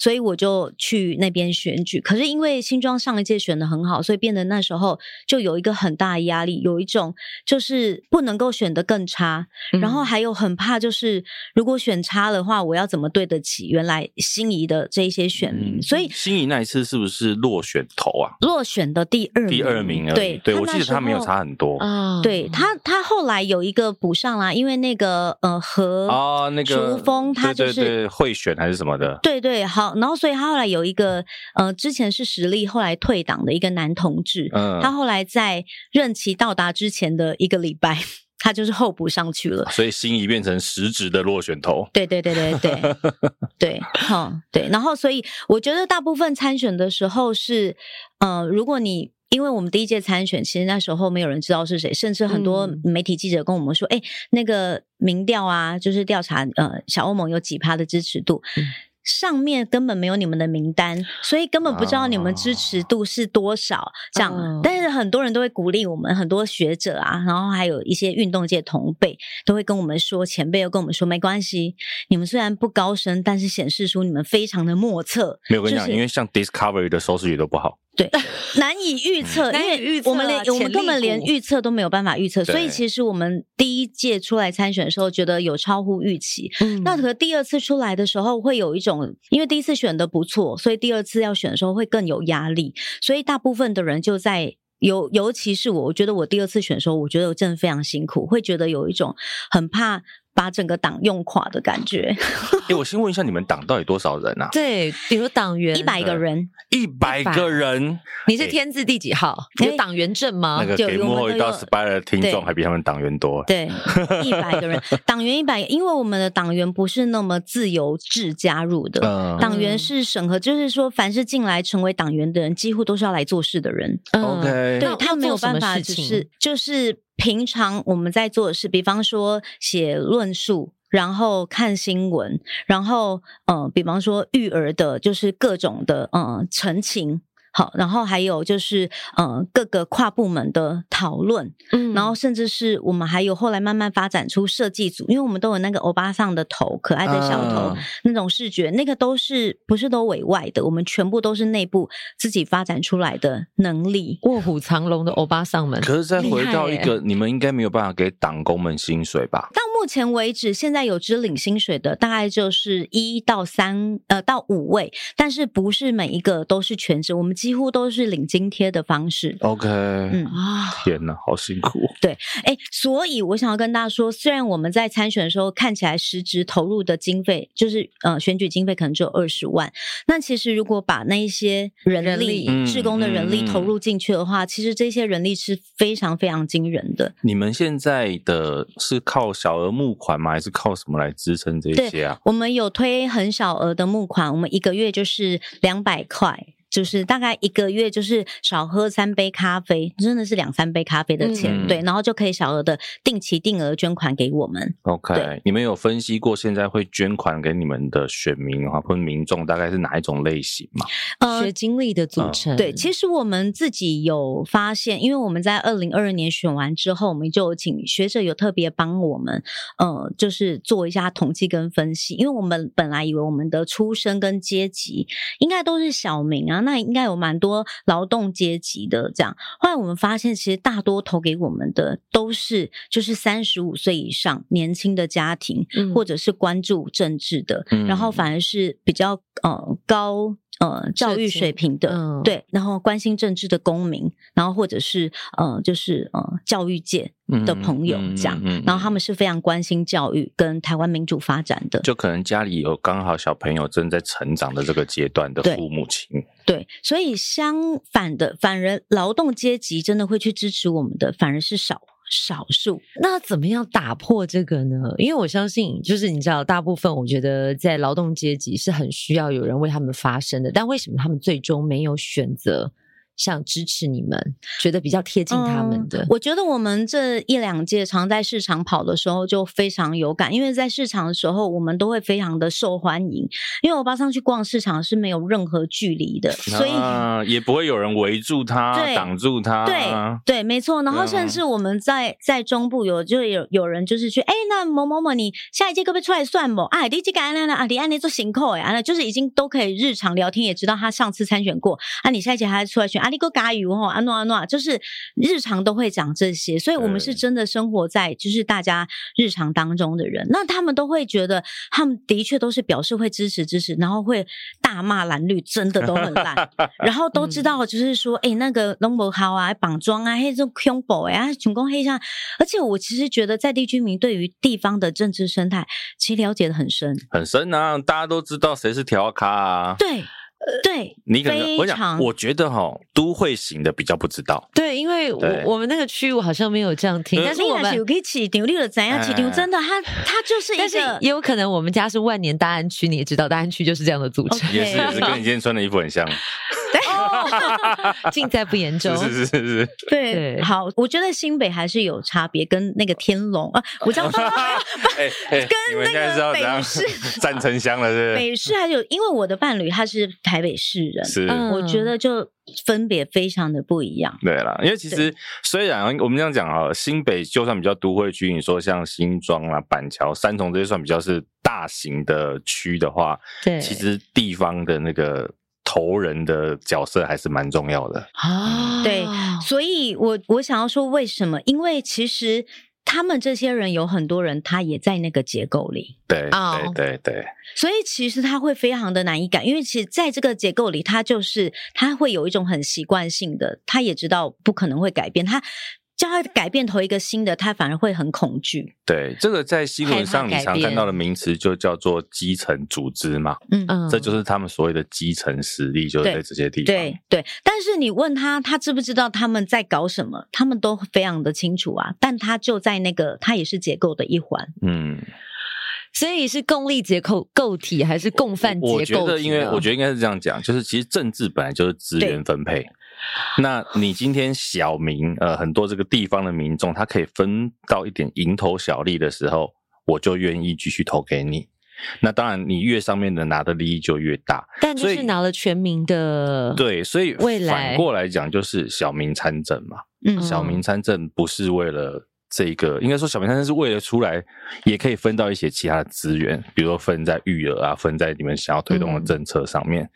所以我就去那边选举。可是因为新庄上一届选的很好，所以变得那时候就有一个很大的压力，有一种就是不能够选得更差，然后还有很怕就是如果选差的话，我要怎么对得起原来心仪的这一些选民？所以心仪那一次是不是落选头啊？落选的第二名，第二名而已。对，对我记得他没有差很多啊。对他，他后来有一个补上啦，因为那个呃和。啊，那个淑峰，他就是贿选还是什么的？对对，好，然后所以他后来有一个呃，之前是实力，后来退党的一个男同志，嗯，他后来在任期到达之前的一个礼拜，他就是候补上去了，所以心仪变成实质的落选头。对对对对对 对，好对。然后，所以我觉得大部分参选的时候是，呃，如果你因为我们第一届参选，其实那时候没有人知道是谁，甚至很多媒体记者跟我们说，哎、嗯，那个民调啊，就是调查，呃，小欧盟有几趴的支持度。嗯上面根本没有你们的名单，所以根本不知道你们支持度是多少。这样，哦、但是很多人都会鼓励我们，很多学者啊，然后还有一些运动界同辈都会跟我们说，前辈又跟我们说，没关系，你们虽然不高升，但是显示出你们非常的莫测。没有跟你讲，就是、因为像 Discovery 的收视率都不好。对，难以预测，因为我们连我们根本连预测都没有办法预测，所以其实我们第一届出来参选的时候，觉得有超乎预期。嗯，那可第二次出来的时候，会有一种，因为第一次选的不错，所以第二次要选的时候会更有压力。所以大部分的人就在尤尤其是我，我觉得我第二次选的时候，我觉得我真的非常辛苦，会觉得有一种很怕。把整个党用垮的感觉。哎、欸，我先问一下，你们党到底多少人啊？对，比如党员一百个人，一百个人。你是天字第几号？欸、有党员证吗？那个给幕后一道 spy 的听众还比他们党员多。对，一百个人，党员一百，因为我们的党员不是那么自由制加入的，党、嗯、员是审核，就是说，凡是进来成为党员的人，几乎都是要来做事的人。嗯、OK，对他没有办法，只是就是。平常我们在做的事，比方说写论述，然后看新闻，然后呃，比方说育儿的，就是各种的呃陈情。好，然后还有就是，呃，各个跨部门的讨论，嗯，然后甚至是我们还有后来慢慢发展出设计组，因为我们都有那个欧巴桑的头，可爱的小头、uh, 那种视觉，那个都是不是都委外的，我们全部都是内部自己发展出来的能力，卧虎藏龙的欧巴桑们。可是再回到一个，你们应该没有办法给党工们薪水吧？到目前为止，现在有只领薪水的大概就是一到三，呃，到五位，但是不是每一个都是全职，我们。几乎都是领津贴的方式。OK，嗯啊，天哪，好辛苦。对，哎，所以我想要跟大家说，虽然我们在参选的时候看起来实质投入的经费就是呃选举经费可能只有二十万，那其实如果把那一些人力、职工的人力投入进去的话，其实这些人力是非常非常惊人的。你们现在的是靠小额募款吗？还是靠什么来支撑这些啊？我们有推很小额的募款，我们一个月就是两百块。就是大概一个月，就是少喝三杯咖啡，真的是两三杯咖啡的钱，嗯、对，然后就可以小额的定期定额捐款给我们。OK，你们有分析过现在会捐款给你们的选民啊，或者民众大概是哪一种类型吗？呃，学经历的组成。对，其实我们自己有发现，因为我们在二零二二年选完之后，我们就请学者有特别帮我们，呃，就是做一下统计跟分析，因为我们本来以为我们的出身跟阶级应该都是小民啊。那应该有蛮多劳动阶级的这样，后来我们发现，其实大多投给我们的都是就是三十五岁以上年轻的家庭，嗯、或者是关注政治的，嗯、然后反而是比较呃高。呃，教育水平的，嗯、对，然后关心政治的公民，然后或者是呃，就是呃，教育界的朋友这样，嗯嗯嗯、然后他们是非常关心教育跟台湾民主发展的，就可能家里有刚好小朋友正在成长的这个阶段的父母亲，对，对，所以相反的，反而劳动阶级真的会去支持我们的，反而是少。少数，那怎么样打破这个呢？因为我相信，就是你知道，大部分我觉得在劳动阶级是很需要有人为他们发声的，但为什么他们最终没有选择？想支持你们，觉得比较贴近他们的。嗯，我觉得我们这一两届常在市场跑的时候就非常有感，因为在市场的时候，我们都会非常的受欢迎。因为我爸上去逛市场是没有任何距离的，所以、啊、也不会有人围住他、挡住他。对对，没错。然后甚至我们在在中部有就有有人就是去，哎，那某某某，你下一届可不可以出来算某？啊，你这个那那啊，你安妮做行扣哎，安娜，就是已经都可以日常聊天，也知道他上次参选过啊，你下一届还出来选啊？你个嘎语吼，安诺安诺，就是日常都会讲这些，所以我们是真的生活在就是大家日常当中的人，那他们都会觉得，他们的确都是表示会支持支持，然后会大骂蓝绿，真的都很烂，然后都知道就是说，哎、嗯欸，那个龙伯豪啊，绑桩啊，黑这种恐怖啊，总共黑上，而且我其实觉得在地居民对于地方的政治生态，其实了解的很深，很深啊，大家都知道谁是调咖啊，对。对，你可能我想，我觉得哈，都会型的比较不知道。对，因为我我们那个区我好像没有这样听，但是我们有可以起牛，了怎样起牛？真的，他他就是一个，也有可能我们家是万年大安区，你也知道，大安区就是这样的组成，也是也是跟你今天穿的衣服很像。对，尽在不言中。是是是是，对，好，我觉得新北还是有差别，跟那个天龙啊，我这样说，跟那个北市赞 城乡了，是北市还有，因为我的伴侣他是台北市人，是，我觉得就分别非常的不一样。对了，因为其实虽然我们这样讲啊，新北就算比较都会区，你说像新庄啊、板桥、三重这些算比较是大型的区的话，对，其实地方的那个。头人的角色还是蛮重要的啊，对，所以我我想要说为什么？因为其实他们这些人有很多人，他也在那个结构里，对，对，对，对，所以其实他会非常的难以改，因为其实在这个结构里，他就是他会有一种很习惯性的，他也知道不可能会改变他。叫他改变投一个新的，他反而会很恐惧。对，这个在新闻上你常看到的名词就叫做基层组织嘛。嗯嗯，这就是他们所谓的基层实力，就是在这些地方。对对，但是你问他，他知不知道他们在搞什么？他们都非常的清楚啊。但他就在那个，他也是结构的一环。嗯，所以是共力结构构体还是共犯结构？我觉得，因为我觉得应该是这样讲，就是其实政治本来就是资源分配。那你今天小民呃，很多这个地方的民众，他可以分到一点蝇头小利的时候，我就愿意继续投给你。那当然，你越上面的拿的利益就越大，但就是拿了全民的对，所以未来反过来讲，就是小民参政嘛。嗯，小民参政不是为了这个，应该说小民参政是为了出来也可以分到一些其他的资源，比如说分在育儿啊，分在你们想要推动的政策上面。嗯，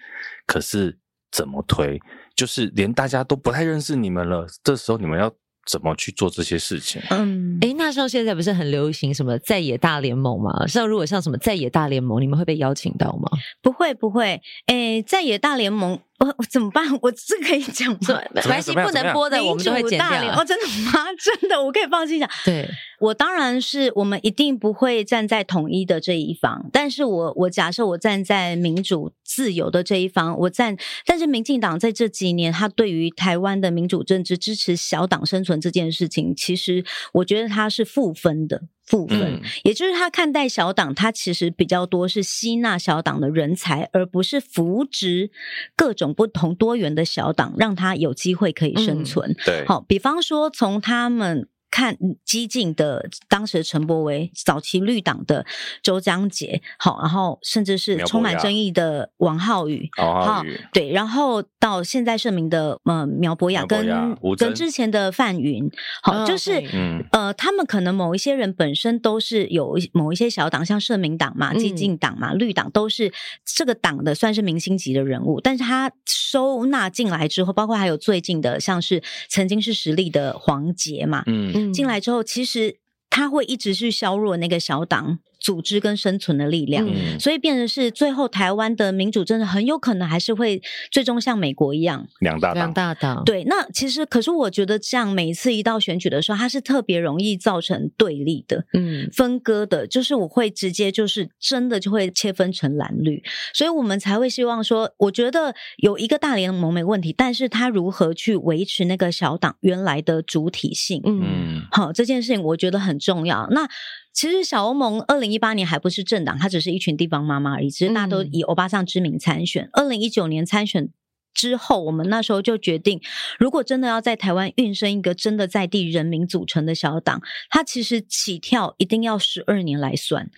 可是怎么推？就是连大家都不太认识你们了，这时候你们要怎么去做这些事情？嗯，诶，那时候现在不是很流行什么在野大联盟吗？像如果像什么在野大联盟，你们会被邀请到吗？不会，不会。诶，在野大联盟。我我怎么办？我这可以讲吗？没关系，不能播的我们就会剪掉。哦，真的吗？真的，我可以放心讲。对，我当然是我们一定不会站在统一的这一方，但是我我假设我站在民主自由的这一方，我站。但是民进党在这几年，他对于台湾的民主政治支持小党生存这件事情，其实我觉得他是负分的。部分，嗯、也就是他看待小党，他其实比较多是吸纳小党的人才，而不是扶植各种不同多元的小党，让他有机会可以生存。嗯、对，好，比方说从他们。看激进的当时的陈柏惟，早期绿党的周江杰，好，然后甚至是充满争议的王浩宇，好，对，然后到现在盛名的呃苗博雅跟跟之前的范云，好，就是嗯呃他们可能某一些人本身都是有某一些小党，像社民党嘛、激进党嘛、绿党都是这个党的算是明星级的人物，但是他收纳进来之后，包括还有最近的像是曾经是实力的黄杰嘛，嗯。进来之后，其实他会一直去削弱那个小党组织跟生存的力量，嗯、所以变成是最后台湾的民主真的很有可能还是会最终像美国一样两大党。两大党对，那其实可是我觉得这样每一次一到选举的时候，它是特别容易造成对立的，嗯，分割的，就是我会直接就是真的就会切分成蓝绿，所以我们才会希望说，我觉得有一个大联盟没问题，但是他如何去维持那个小党原来的主体性，嗯，好，这件事情我觉得很重要。那。其实小欧盟二零一八年还不是政党，它只是一群地方妈妈而已。只是大家都以欧巴桑之名参选。二零一九年参选之后，我们那时候就决定，如果真的要在台湾运生一个真的在地人民组成的小党，它其实起跳一定要十二年来算。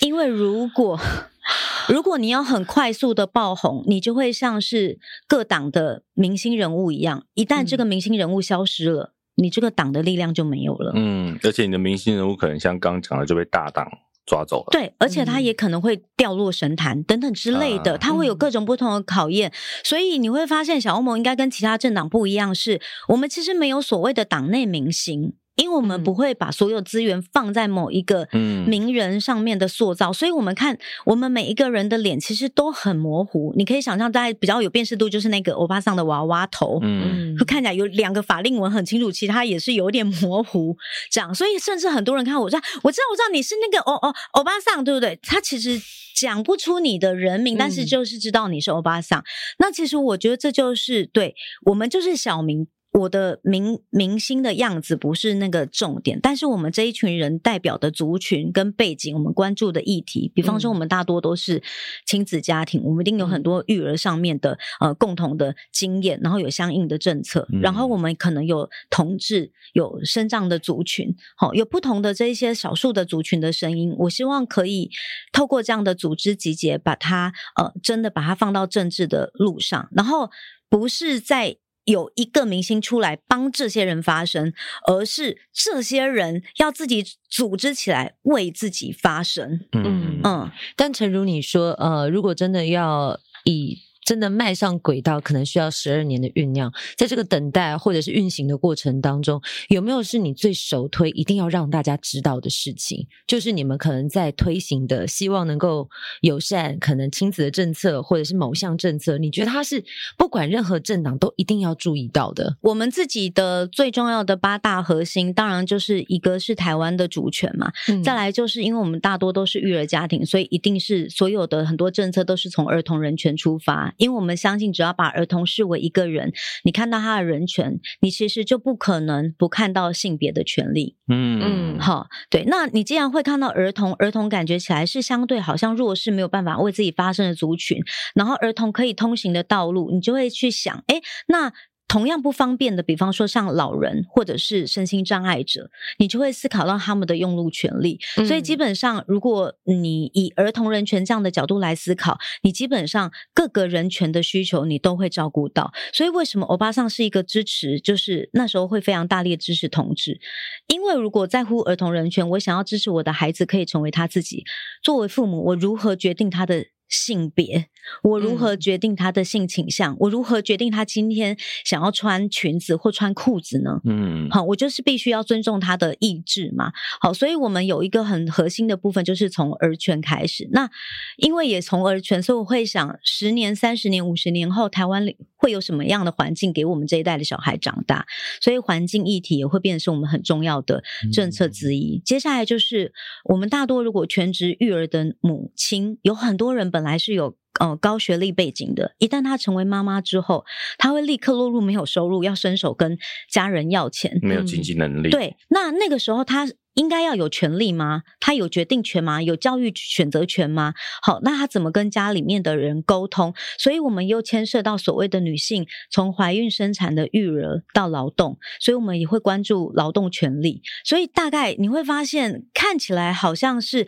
因为如果 如果你要很快速的爆红，你就会像是各党的明星人物一样，一旦这个明星人物消失了。你这个党的力量就没有了。嗯，而且你的明星人物可能像刚讲的就被大党抓走了。对，而且他也可能会掉落神坛等等之类的，他会有各种不同的考验。所以你会发现，小欧盟应该跟其他政党不一样，是我们其实没有所谓的党内明星。因为我们不会把所有资源放在某一个名人上面的塑造，嗯、所以我们看我们每一个人的脸其实都很模糊。你可以想象，大家比较有辨识度就是那个欧巴桑的娃娃头，嗯，看起来有两个法令纹很清楚，其他也是有点模糊，这样。所以甚至很多人看我说，我知道，我知道你是那个欧欧欧巴桑，对不对？他其实讲不出你的人名，但是就是知道你是欧巴桑。嗯、那其实我觉得这就是对我们就是小民。我的明明星的样子不是那个重点，但是我们这一群人代表的族群跟背景，我们关注的议题，比方说我们大多都是亲子家庭，嗯、我们一定有很多育儿上面的呃共同的经验，然后有相应的政策，嗯、然后我们可能有同志，有生长的族群，好、哦，有不同的这一些少数的族群的声音，我希望可以透过这样的组织集结，把它呃真的把它放到政治的路上，然后不是在。有一个明星出来帮这些人发声，而是这些人要自己组织起来为自己发声。嗯嗯，但诚如你说，呃，如果真的要以。真的迈上轨道，可能需要十二年的酝酿。在这个等待或者是运行的过程当中，有没有是你最首推一定要让大家知道的事情？就是你们可能在推行的，希望能够友善，可能亲子的政策，或者是某项政策，你觉得它是不管任何政党都一定要注意到的？我们自己的最重要的八大核心，当然就是一个是台湾的主权嘛，嗯、再来就是因为我们大多都是育儿家庭，所以一定是所有的很多政策都是从儿童人权出发。因为我们相信，只要把儿童视为一个人，你看到他的人权，你其实就不可能不看到性别的权利。嗯嗯，好，对。那你既然会看到儿童，儿童感觉起来是相对好像弱势，没有办法为自己发声的族群，然后儿童可以通行的道路，你就会去想，哎，那。同样不方便的，比方说像老人或者是身心障碍者，你就会思考到他们的用路权利。嗯、所以基本上，如果你以儿童人权这样的角度来思考，你基本上各个人权的需求你都会照顾到。所以为什么欧巴桑是一个支持，就是那时候会非常大力支持同志，因为如果在乎儿童人权，我想要支持我的孩子可以成为他自己。作为父母，我如何决定他的？性别，我如何决定他的性倾向？嗯、我如何决定他今天想要穿裙子或穿裤子呢？嗯，好，我就是必须要尊重他的意志嘛。好，所以我们有一个很核心的部分，就是从儿权开始。那因为也从儿权，所以我会想，十年、三十年、五十年后，台湾里会有什么样的环境给我们这一代的小孩长大？所以环境议题也会变成是我们很重要的政策之一。嗯、接下来就是我们大多如果全职育儿的母亲，有很多人本。本来是有呃高学历背景的，一旦她成为妈妈之后，她会立刻落入没有收入，要伸手跟家人要钱，没有经济能力。嗯、对，那那个时候她。应该要有权利吗？他有决定权吗？有教育选择权吗？好，那他怎么跟家里面的人沟通？所以我们又牵涉到所谓的女性从怀孕生产的育儿到劳动，所以我们也会关注劳动权利。所以大概你会发现，看起来好像是，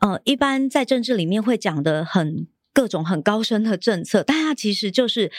呃，一般在政治里面会讲的很各种很高深的政策，但它其实就是。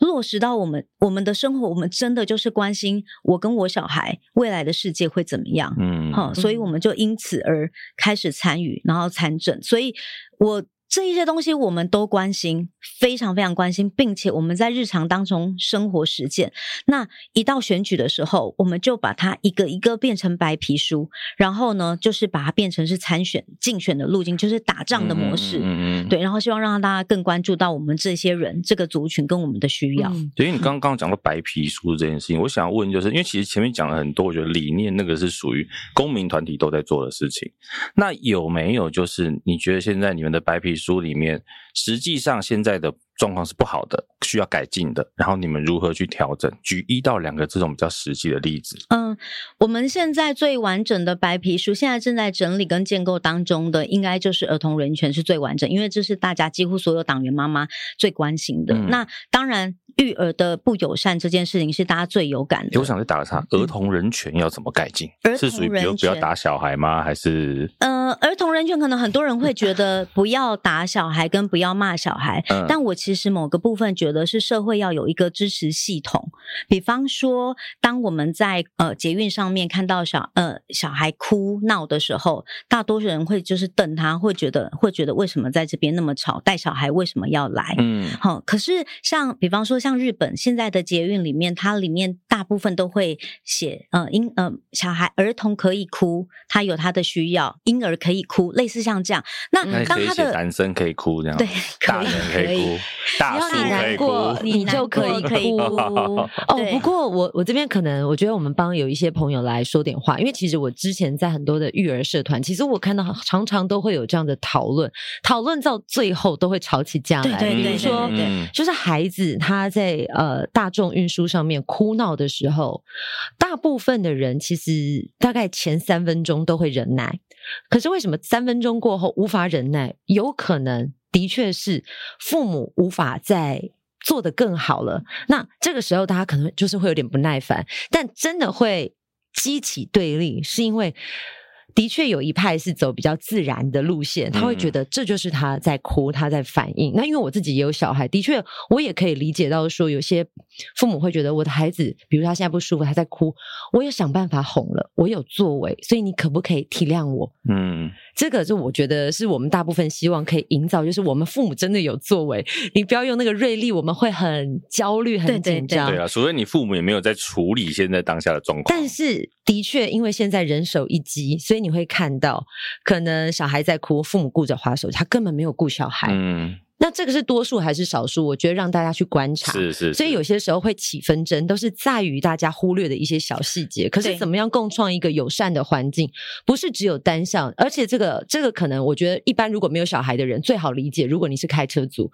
落实到我们我们的生活，我们真的就是关心我跟我小孩未来的世界会怎么样，嗯，好，所以我们就因此而开始参与，然后参政，所以我。这一些东西我们都关心，非常非常关心，并且我们在日常当中生活实践。那一到选举的时候，我们就把它一个一个变成白皮书，然后呢，就是把它变成是参选、竞选的路径，就是打仗的模式。嗯嗯，嗯。对，然后希望让大家更关注到我们这些人、这个族群跟我们的需要。嗯、对，因为你刚刚讲到白皮书这件事情，我想要问，就是因为其实前面讲了很多，我觉得理念那个是属于公民团体都在做的事情。那有没有就是你觉得现在你们的白皮书？书里面，实际上现在的状况是不好的，需要改进的。然后你们如何去调整？举一到两个这种比较实际的例子。嗯，我们现在最完整的白皮书，现在正在整理跟建构当中的，应该就是儿童人权是最完整，因为这是大家几乎所有党员妈妈最关心的。嗯、那当然，育儿的不友善这件事情是大家最有感的。我想再打个岔，儿童人权要怎么改进？嗯、是属于比如不要打小孩吗？还是？呃，儿童人权可能很多人会觉得不要打小孩跟不要骂小孩，嗯、但我。其实某个部分觉得是社会要有一个支持系统，比方说，当我们在呃捷运上面看到小呃小孩哭闹的时候，大多数人会就是瞪他，会觉得会觉得为什么在这边那么吵，带小孩为什么要来？嗯，好，可是像比方说像日本现在的捷运里面，它里面大部分都会写呃婴呃小孩儿童可以哭，他有他的需要，婴儿可以哭，类似像这样。那当他的男生可以哭这样，对，大人可以哭，大叔可以哭，你就可以哭。哦，不过我我这边可能我觉得我们帮有一些朋友来说点话，因为其实我之前在很多的育儿社团，其实我看到常常都会有这样的讨论，讨论到最后都会吵起架来。对对对，比如说，就是孩子他在呃大众运输上面哭闹的时候，大部分的人其实大概前三分钟都会忍耐，可是为什么三分钟过后无法忍耐？有可能的确是父母无法再做得更好了。那这个时候大家可能就是会有点不耐烦，但真的会激起对立，是因为。的确有一派是走比较自然的路线，他会觉得这就是他在哭，他在反应。那因为我自己也有小孩，的确我也可以理解到说，有些父母会觉得我的孩子，比如他现在不舒服，他在哭，我也想办法哄了，我有作为，所以你可不可以体谅我？嗯，这个就我觉得是我们大部分希望可以营造，就是我们父母真的有作为，你不要用那个锐利，我们会很焦虑、很紧张。对啊，所以你父母也没有在处理现在当下的状况。但是的确，因为现在人手一机，所以。你会看到，可能小孩在哭，父母顾着划手机，他根本没有顾小孩。嗯。那这个是多数还是少数？我觉得让大家去观察，是是，是。所以有些时候会起纷争，都是在于大家忽略的一些小细节。可是怎么样共创一个友善的环境，不是只有单向。而且这个这个可能，我觉得一般如果没有小孩的人最好理解。如果你是开车族，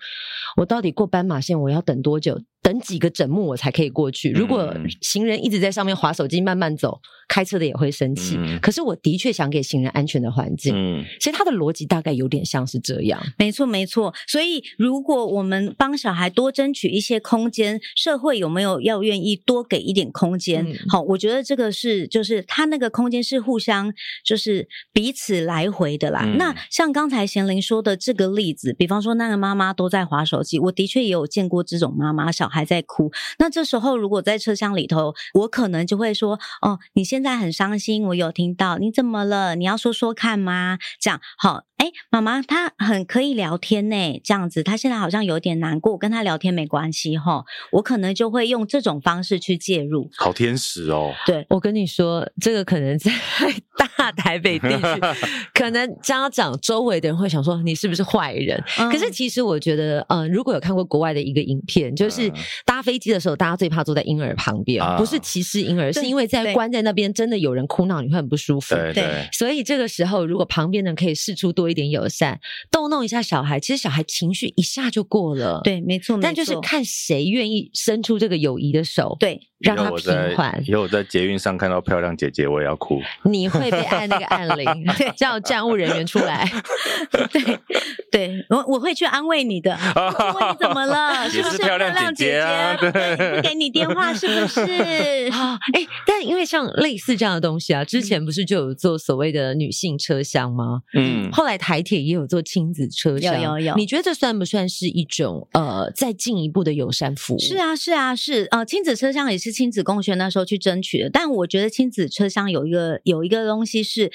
我到底过斑马线我要等多久？等几个整目我才可以过去。如果行人一直在上面滑手机慢慢走，开车的也会生气。嗯、可是我的确想给行人安全的环境。嗯，所以他的逻辑大概有点像是这样。没错，没错。所以如果我们帮小孩多争取一些空间，社会有没有要愿意多给一点空间？嗯、好，我觉得这个是就是他那个空间是互相就是彼此来回的啦。嗯、那像刚才贤玲说的这个例子，比方说那个妈妈都在划手机，我的确也有见过这种妈妈小。孩在哭，那这时候如果在车厢里头，我可能就会说：“哦，你现在很伤心，我有听到，你怎么了？你要说说看吗？”这样好。哎，妈妈，她很可以聊天呢，这样子，她现在好像有点难过，跟她聊天没关系哈。我可能就会用这种方式去介入。好天使哦！对，我跟你说，这个可能在 大台北地区，可能家长周围的人会想说你是不是坏人？嗯、可是其实我觉得，嗯、呃，如果有看过国外的一个影片，就是搭飞机的时候，大家最怕坐在婴儿旁边，啊、不是歧视婴儿，是因为在关在那边真的有人哭闹，你会很不舒服。对对，所以这个时候，如果旁边人可以试出多。一点友善，逗弄一下小孩，其实小孩情绪一下就过了。对，没错，但就是看谁愿意伸出这个友谊的手，对，让他平缓。以后我在捷运上看到漂亮姐姐，我也要哭。你会被按那个按铃，对，叫站务人员出来。对，对我我会去安慰你的。问你怎么了？是不是漂亮姐姐啊？对，不给你电话是不是？好，哎，但因为像类似这样的东西啊，之前不是就有做所谓的女性车厢吗？嗯，后来台铁也有做亲子车厢，有有有。你觉得这算不算是一种呃再进一步的友善服务？是啊是啊是，呃，亲子车厢也是亲子共学那时候去争取的，但我觉得亲子车厢有一个有一个东西是。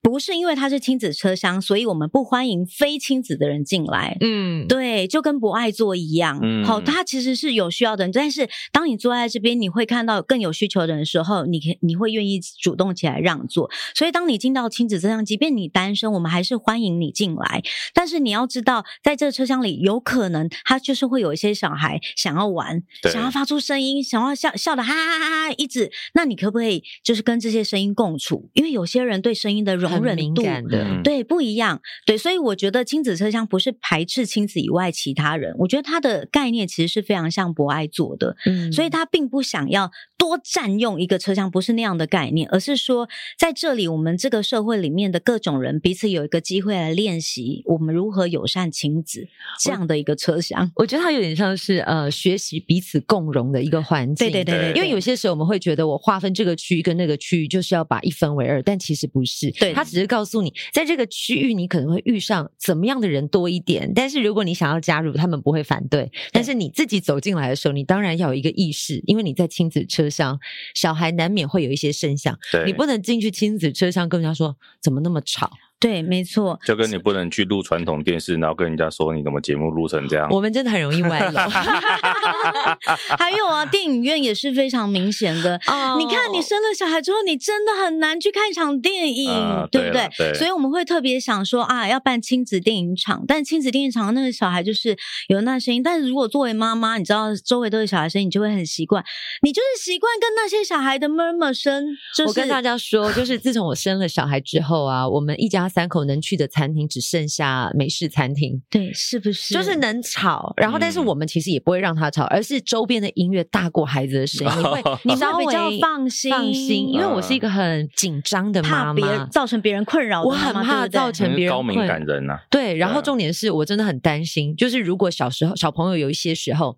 不是因为它是亲子车厢，所以我们不欢迎非亲子的人进来。嗯，对，就跟不爱坐一样。嗯，好，它其实是有需要的人，但是当你坐在这边，你会看到更有需求的人的时候，你你会愿意主动起来让座。所以，当你进到亲子车厢，即便你单身，我们还是欢迎你进来。但是你要知道，在这个车厢里，有可能他就是会有一些小孩想要玩，想要发出声音，想要笑笑的哈哈哈哈，一直。那你可不可以就是跟这些声音共处？因为有些人对声音的容很敏感的，对，不一样，对，所以我觉得亲子车厢不是排斥亲子以外其他人，我觉得它的概念其实是非常像博爱座的，嗯，所以他并不想要多占用一个车厢，不是那样的概念，而是说在这里我们这个社会里面的各种人彼此有一个机会来练习我们如何友善亲子这样的一个车厢，我，我觉得它有点像是呃学习彼此共融的一个环境，对对对对，因为有些时候我们会觉得我划分这个区域跟那个区域就是要把一分为二，但其实不是，对。他只是告诉你，在这个区域你可能会遇上怎么样的人多一点，但是如果你想要加入，他们不会反对。但是你自己走进来的时候，你当然要有一个意识，因为你在亲子车上，小孩难免会有一些声响，你不能进去亲子车上跟人家说怎么那么吵。对，没错，就跟你不能去录传统电视，然后跟人家说你怎么节目录成这样。我们真的很容易歪楼。还有啊，电影院也是非常明显的。Oh. 你看，你生了小孩之后，你真的很难去看一场电影，呃、对不对？对。所以我们会特别想说啊，要办亲子电影场，但亲子电影场那个小孩就是有那声音。但是如果作为妈妈，你知道周围都有小孩声音，你就会很习惯，你就是习惯跟那些小孩的 murmur 声。就是、我跟大家说，就是自从我生了小孩之后啊，我们一家。三口能去的餐厅只剩下美式餐厅，对，是不是？就是能吵，然后但是我们其实也不会让他吵，而是周边的音乐大过孩子的声音，你会你稍微比较放心，放心。因为我是一个很紧张的妈妈，怕别造成别人困扰，我很怕造成别人高敏感人呐。对，然后重点是我真的很担心，就是如果小时候小朋友有一些时候，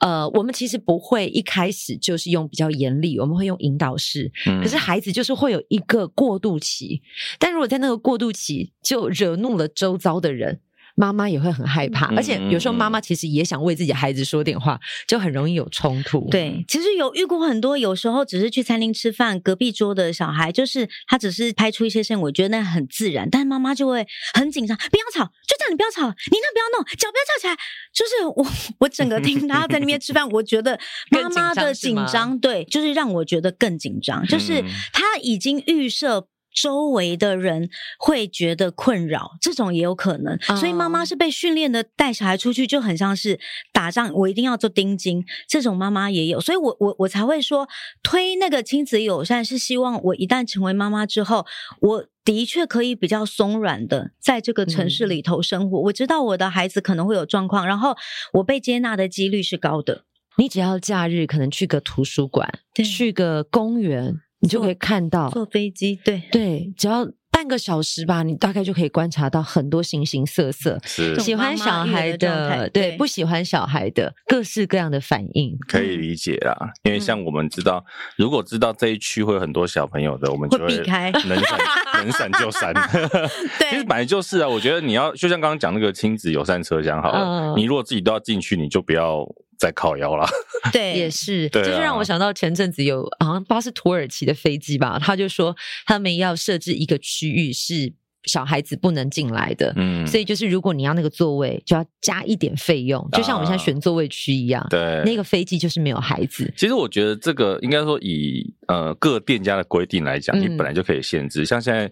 呃，我们其实不会一开始就是用比较严厉，我们会用引导式，可是孩子就是会有一个过渡期，但如果在那个过渡期就惹怒了周遭的人，妈妈也会很害怕，而且有时候妈妈其实也想为自己孩子说点话，就很容易有冲突。对，其实有遇过很多，有时候只是去餐厅吃饭，隔壁桌的小孩就是他只是拍出一些声音，我觉得那很自然，但是妈妈就会很紧张，不要吵，就这样，你不要吵，你那不要弄，脚不要翘起来。就是我，我整个听他在那边吃饭，我觉得 妈妈的紧张，对，就是让我觉得更紧张，就是他已经预设。周围的人会觉得困扰，这种也有可能。所以妈妈是被训练的，带小孩出去就很像是打仗，我一定要做钉钉。这种妈妈也有，所以我我我才会说推那个亲子友善，是希望我一旦成为妈妈之后，我的确可以比较松软的在这个城市里头生活。我知道我的孩子可能会有状况，然后我被接纳的几率是高的。你只要假日可能去个图书馆，去个公园。你就可以看到坐飞机，对对，只要半个小时吧，你大概就可以观察到很多形形色色。是喜欢小孩的，对，不喜欢小孩的，各式各样的反应，可以理解啦。因为像我们知道，嗯、如果知道这一区会有很多小朋友的，我们就会避开，能闪能闪就闪。对，其实本来就是啊。我觉得你要就像刚刚讲那个亲子友善车厢好了，嗯、你如果自己都要进去，你就不要。在靠腰啦，对，也是，这就让我想到前阵子有好像不知道是土耳其的飞机吧，他就说他们要设置一个区域是小孩子不能进来的，嗯，所以就是如果你要那个座位，就要加一点费用，就像我们现在选座位区一样，对，那个飞机就是没有孩子。其实我觉得这个应该说以呃各店家的规定来讲，你本来就可以限制，像现在。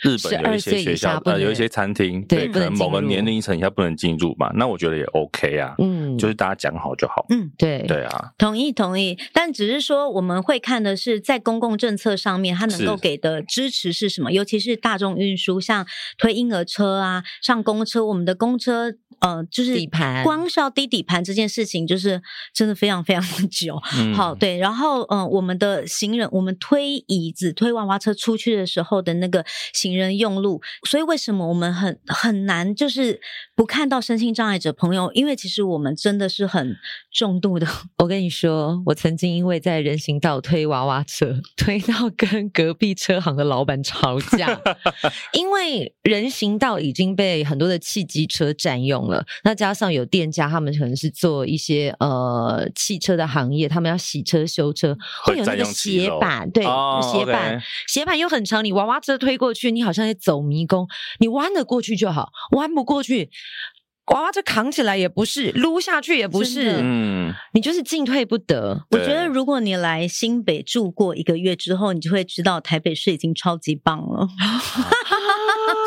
日本有一些学校，呃，有一些餐厅，对，可能某个年龄层以下不能进入嘛，那我觉得也 OK 啊，嗯，就是大家讲好就好，嗯，对，对啊，同意同意，但只是说我们会看的是在公共政策上面，它能够给的支持是什么，尤其是大众运输，像推婴儿车啊，上公车，我们的公车。呃，就是底盘，光是要低底盘这件事情，就是真的非常非常的久。嗯、好，对，然后，嗯、呃，我们的行人，我们推椅子、推娃娃车出去的时候的那个行人用路，所以为什么我们很很难就是不看到身心障碍者朋友？因为其实我们真的是很重度的。我跟你说，我曾经因为在人行道推娃娃车，推到跟隔壁车行的老板吵架，因为人行道已经被很多的汽机车占用了。那加上有店家，他们可能是做一些呃汽车的行业，他们要洗车修车，会有那个斜板，对，哦、斜板，okay、斜板又很长，你娃娃车推过去，你好像在走迷宫，你弯得过去就好，弯不过去，娃娃车扛起来也不是，撸下去也不是，嗯，你就是进退不得。我觉得如果你来新北住过一个月之后，你就会知道台北市已经超级棒了。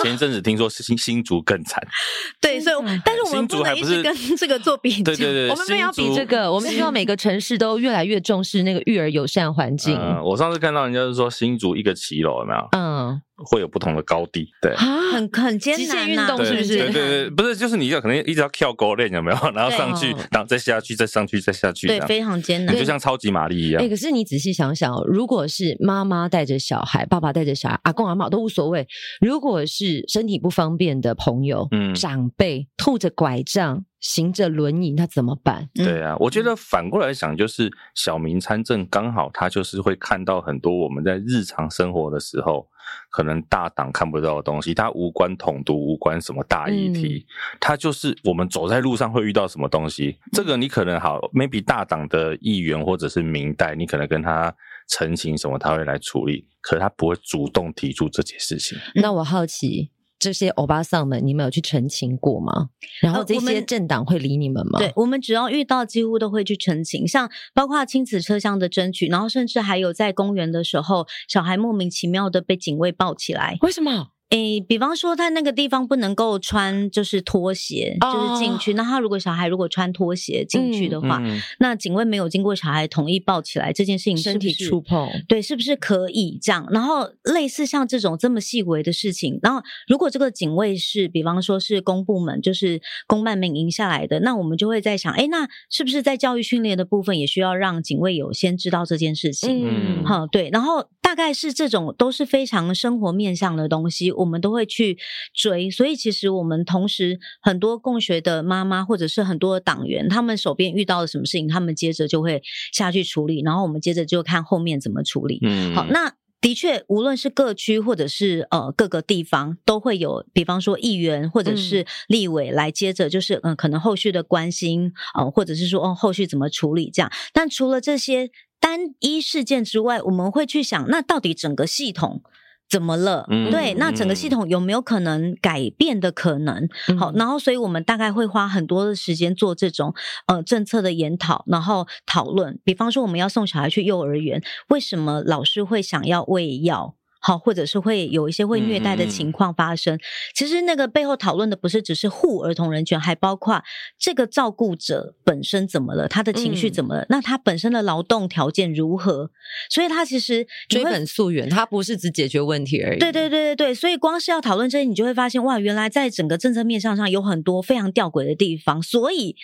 前一阵子听说是新新竹更惨，对，所以但是我们不能一直跟这个做比较，对对对，我们没有比这个，我们希望每个城市都越来越重视那个育儿友善环境。嗯，我上次看到人家是说新竹一个骑楼有没有？嗯。会有不同的高低，对，啊，很很艰难运动是不是？对对对，不是，就是你要可能一直要跳沟练，有没有？然后上去，然后再下去，再上去，再下去，对，非常艰难，就像超级玛丽一样。哎，可是你仔细想想，如果是妈妈带着小孩，爸爸带着小孩，阿公阿嬷都无所谓。如果是是身体不方便的朋友，嗯，长辈拖着拐杖。行着轮椅，那怎么办？对啊，我觉得反过来想，就是小明参政刚好他就是会看到很多我们在日常生活的时候，可能大党看不到的东西，他无关统独，无关什么大议题，他就是我们走在路上会遇到什么东西。这个你可能好，maybe 大党的议员或者是明代，你可能跟他陈情什么，他会来处理，可是他不会主动提出这件事情。那我好奇。这些欧巴桑们，你们有去澄清过吗？然后这些政党会理你们吗？呃、对，我们只要遇到，几乎都会去澄清，像包括亲子车厢的争取，然后甚至还有在公园的时候，小孩莫名其妙的被警卫抱起来，为什么？诶，比方说他那个地方不能够穿，就是拖鞋，就是进去。那他如果小孩如果穿拖鞋进去的话，那警卫没有经过小孩同意抱起来，这件事情身体触碰，对，是不是可以这样？然后类似像这种这么细微的事情，然后如果这个警卫是，比方说是公部门，就是公办民营下来的，那我们就会在想，诶，那是不是在教育训练的部分也需要让警卫有先知道这件事情？嗯，好，对，然后。大概是这种都是非常生活面向的东西，我们都会去追。所以其实我们同时很多共学的妈妈或者是很多的党员，他们手边遇到了什么事情，他们接着就会下去处理，然后我们接着就看后面怎么处理。嗯，好，那的确，无论是各区或者是呃各个地方，都会有，比方说议员或者是立委来接着就是嗯、呃，可能后续的关心呃，或者是说哦后续怎么处理这样。但除了这些。单一事件之外，我们会去想，那到底整个系统怎么了？嗯、对，那整个系统有没有可能改变的可能？嗯、好，然后，所以我们大概会花很多的时间做这种呃政策的研讨，然后讨论。比方说，我们要送小孩去幼儿园，为什么老师会想要喂药？好，或者是会有一些会虐待的情况发生。嗯、其实那个背后讨论的不是只是护儿童人权，还包括这个照顾者本身怎么了，他的情绪怎么了，嗯、那他本身的劳动条件如何？所以他其实追本溯源，他不是只解决问题而已。对对对对对，所以光是要讨论这些，你就会发现哇，原来在整个政策面向上有很多非常吊诡的地方。所以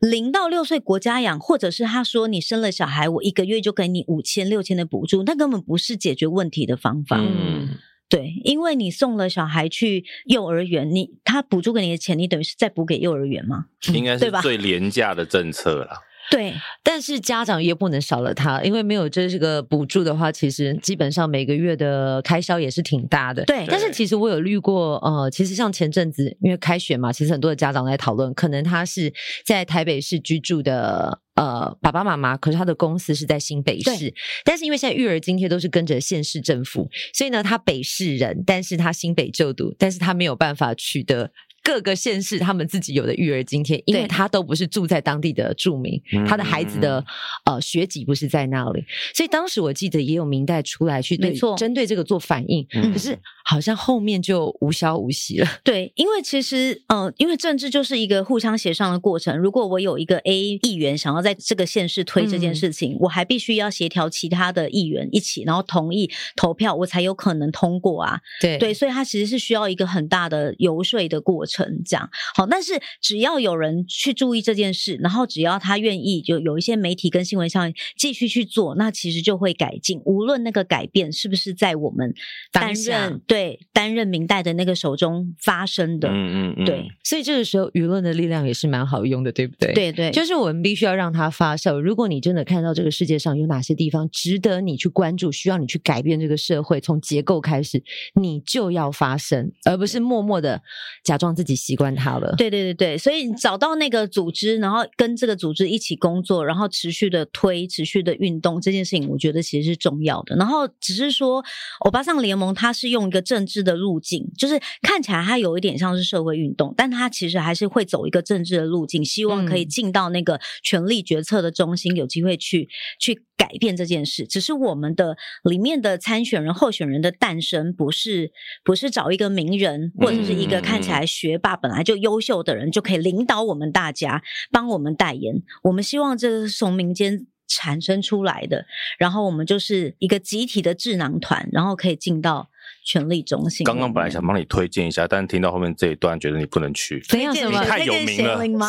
零到六岁国家养，或者是他说你生了小孩，我一个月就给你五千六千的补助，那根本不是解决问题的方法。嗯，对，因为你送了小孩去幼儿园，你他补助给你的钱，你等于是再补给幼儿园吗？应该 是最廉价的政策了。对，但是家长也不能少了他，因为没有这个补助的话，其实基本上每个月的开销也是挺大的。对，但是其实我有虑过，呃，其实像前阵子因为开学嘛，其实很多的家长在讨论，可能他是在台北市居住的呃爸爸妈妈，可是他的公司是在新北市，但是因为现在育儿津贴都是跟着县市政府，所以呢，他北市人，但是他新北就读，但是他没有办法取得。各个县市他们自己有的育儿津贴，因为他都不是住在当地的住民，他的孩子的呃学籍不是在那里，所以当时我记得也有明代出来去对错针对这个做反应，嗯、可是好像后面就无消无息了。对，因为其实呃，因为政治就是一个互相协商的过程。如果我有一个 A 议员想要在这个县市推这件事情，嗯、我还必须要协调其他的议员一起，然后同意投票，我才有可能通过啊。对对，所以它其实是需要一个很大的游说的过程。成这样好，但是只要有人去注意这件事，然后只要他愿意，就有一些媒体跟新闻上继续去做，那其实就会改进。无论那个改变是不是在我们担任对担任明代的那个手中发生的，嗯嗯嗯，对。所以这个时候舆论的力量也是蛮好用的，对不对？对对，就是我们必须要让它发酵。如果你真的看到这个世界上有哪些地方值得你去关注，需要你去改变这个社会，从结构开始，你就要发声，而不是默默的假装自己。自己习惯它了，对对对对，所以找到那个组织，然后跟这个组织一起工作，然后持续的推、持续的运动这件事情，我觉得其实是重要的。然后只是说，欧巴桑联盟它是用一个政治的路径，就是看起来它有一点像是社会运动，但它其实还是会走一个政治的路径，希望可以进到那个权力决策的中心，有机会去去。改变这件事，只是我们的里面的参选人、候选人的诞生，不是不是找一个名人或者是一个看起来学霸、本来就优秀的人就可以领导我们大家，帮我们代言。我们希望这个是从民间产生出来的，然后我们就是一个集体的智囊团，然后可以进到权力中心。刚刚本来想帮你推荐一下，但是听到后面这一段，觉得你不能去。怎样？什么？太有名了吗？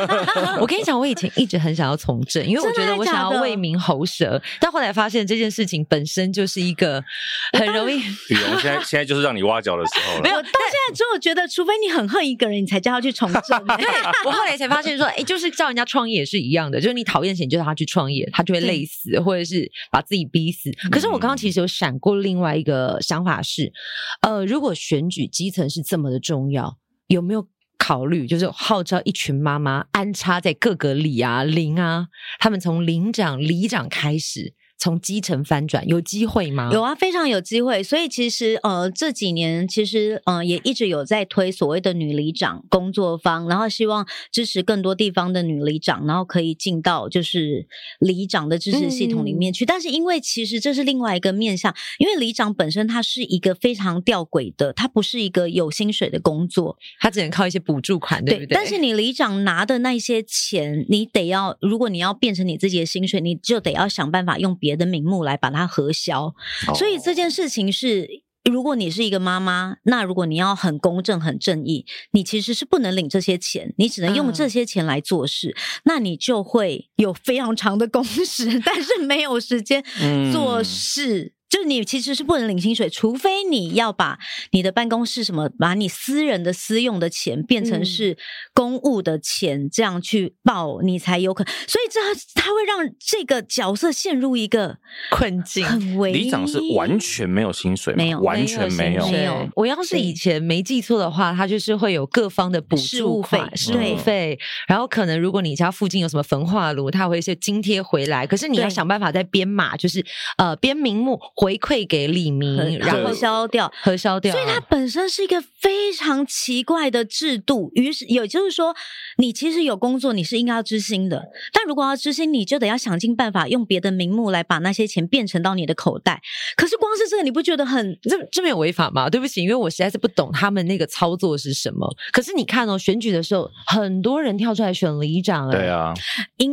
我跟你讲，我以前一直很想要从政，因为我觉得我想要为民喉舌，但后来发现这件事情本身就是一个 很容易。雨蓉现在现在就是让你挖角的时候了。没有，到现在之后觉得，除非你很恨一个人，你才叫他去从政。对，我后来才发现说，哎，就是叫人家创业也是一样的，就是你讨厌钱，就让他去创业，他就会累死，或者是把自己逼死。可是我刚刚其实有闪过另外一个想法是，是呃，如果选举基层是这么的重要，有没有考虑就是号召一群妈妈安插在各个里啊、邻啊，他们从邻长、里长开始。从基层翻转有机会吗？有啊，非常有机会。所以其实呃这几年其实呃也一直有在推所谓的女里长工作坊，然后希望支持更多地方的女里长，然后可以进到就是里长的支持系统里面去。嗯、但是因为其实这是另外一个面向，因为里长本身它是一个非常吊诡的，它不是一个有薪水的工作，它只能靠一些补助款，对不对？对，但是你里长拿的那些钱，你得要如果你要变成你自己的薪水，你就得要想办法用别。的名目来把它核销，所以这件事情是，如果你是一个妈妈，那如果你要很公正、很正义，你其实是不能领这些钱，你只能用这些钱来做事，那你就会有非常长的工时，但是没有时间做事。就是你其实是不能领薪水，除非你要把你的办公室什么，把你私人的私用的钱变成是公务的钱，这样去报，你才有可能。所以这他会让这个角色陷入一个困境。里长是完全没有薪水，没有，完全没有。没有。我要是以前没记错的话，他就是会有各方的补助费、事务费，然后可能如果你家附近有什么焚化炉，他会一些津贴回来。可是你要想办法再编码，就是呃编名目。回馈给李明，然后消掉、核销掉，所以它本身是一个非常奇怪的制度。于是，也就是说，你其实有工作，你是应该要知心的。但如果要知心，你就得要想尽办法用别的名目来把那些钱变成到你的口袋。可是，光是这个，你不觉得很这这没有违法吗？对不起，因为我实在是不懂他们那个操作是什么。可是你看哦，选举的时候，很多人跳出来选里长，对啊，因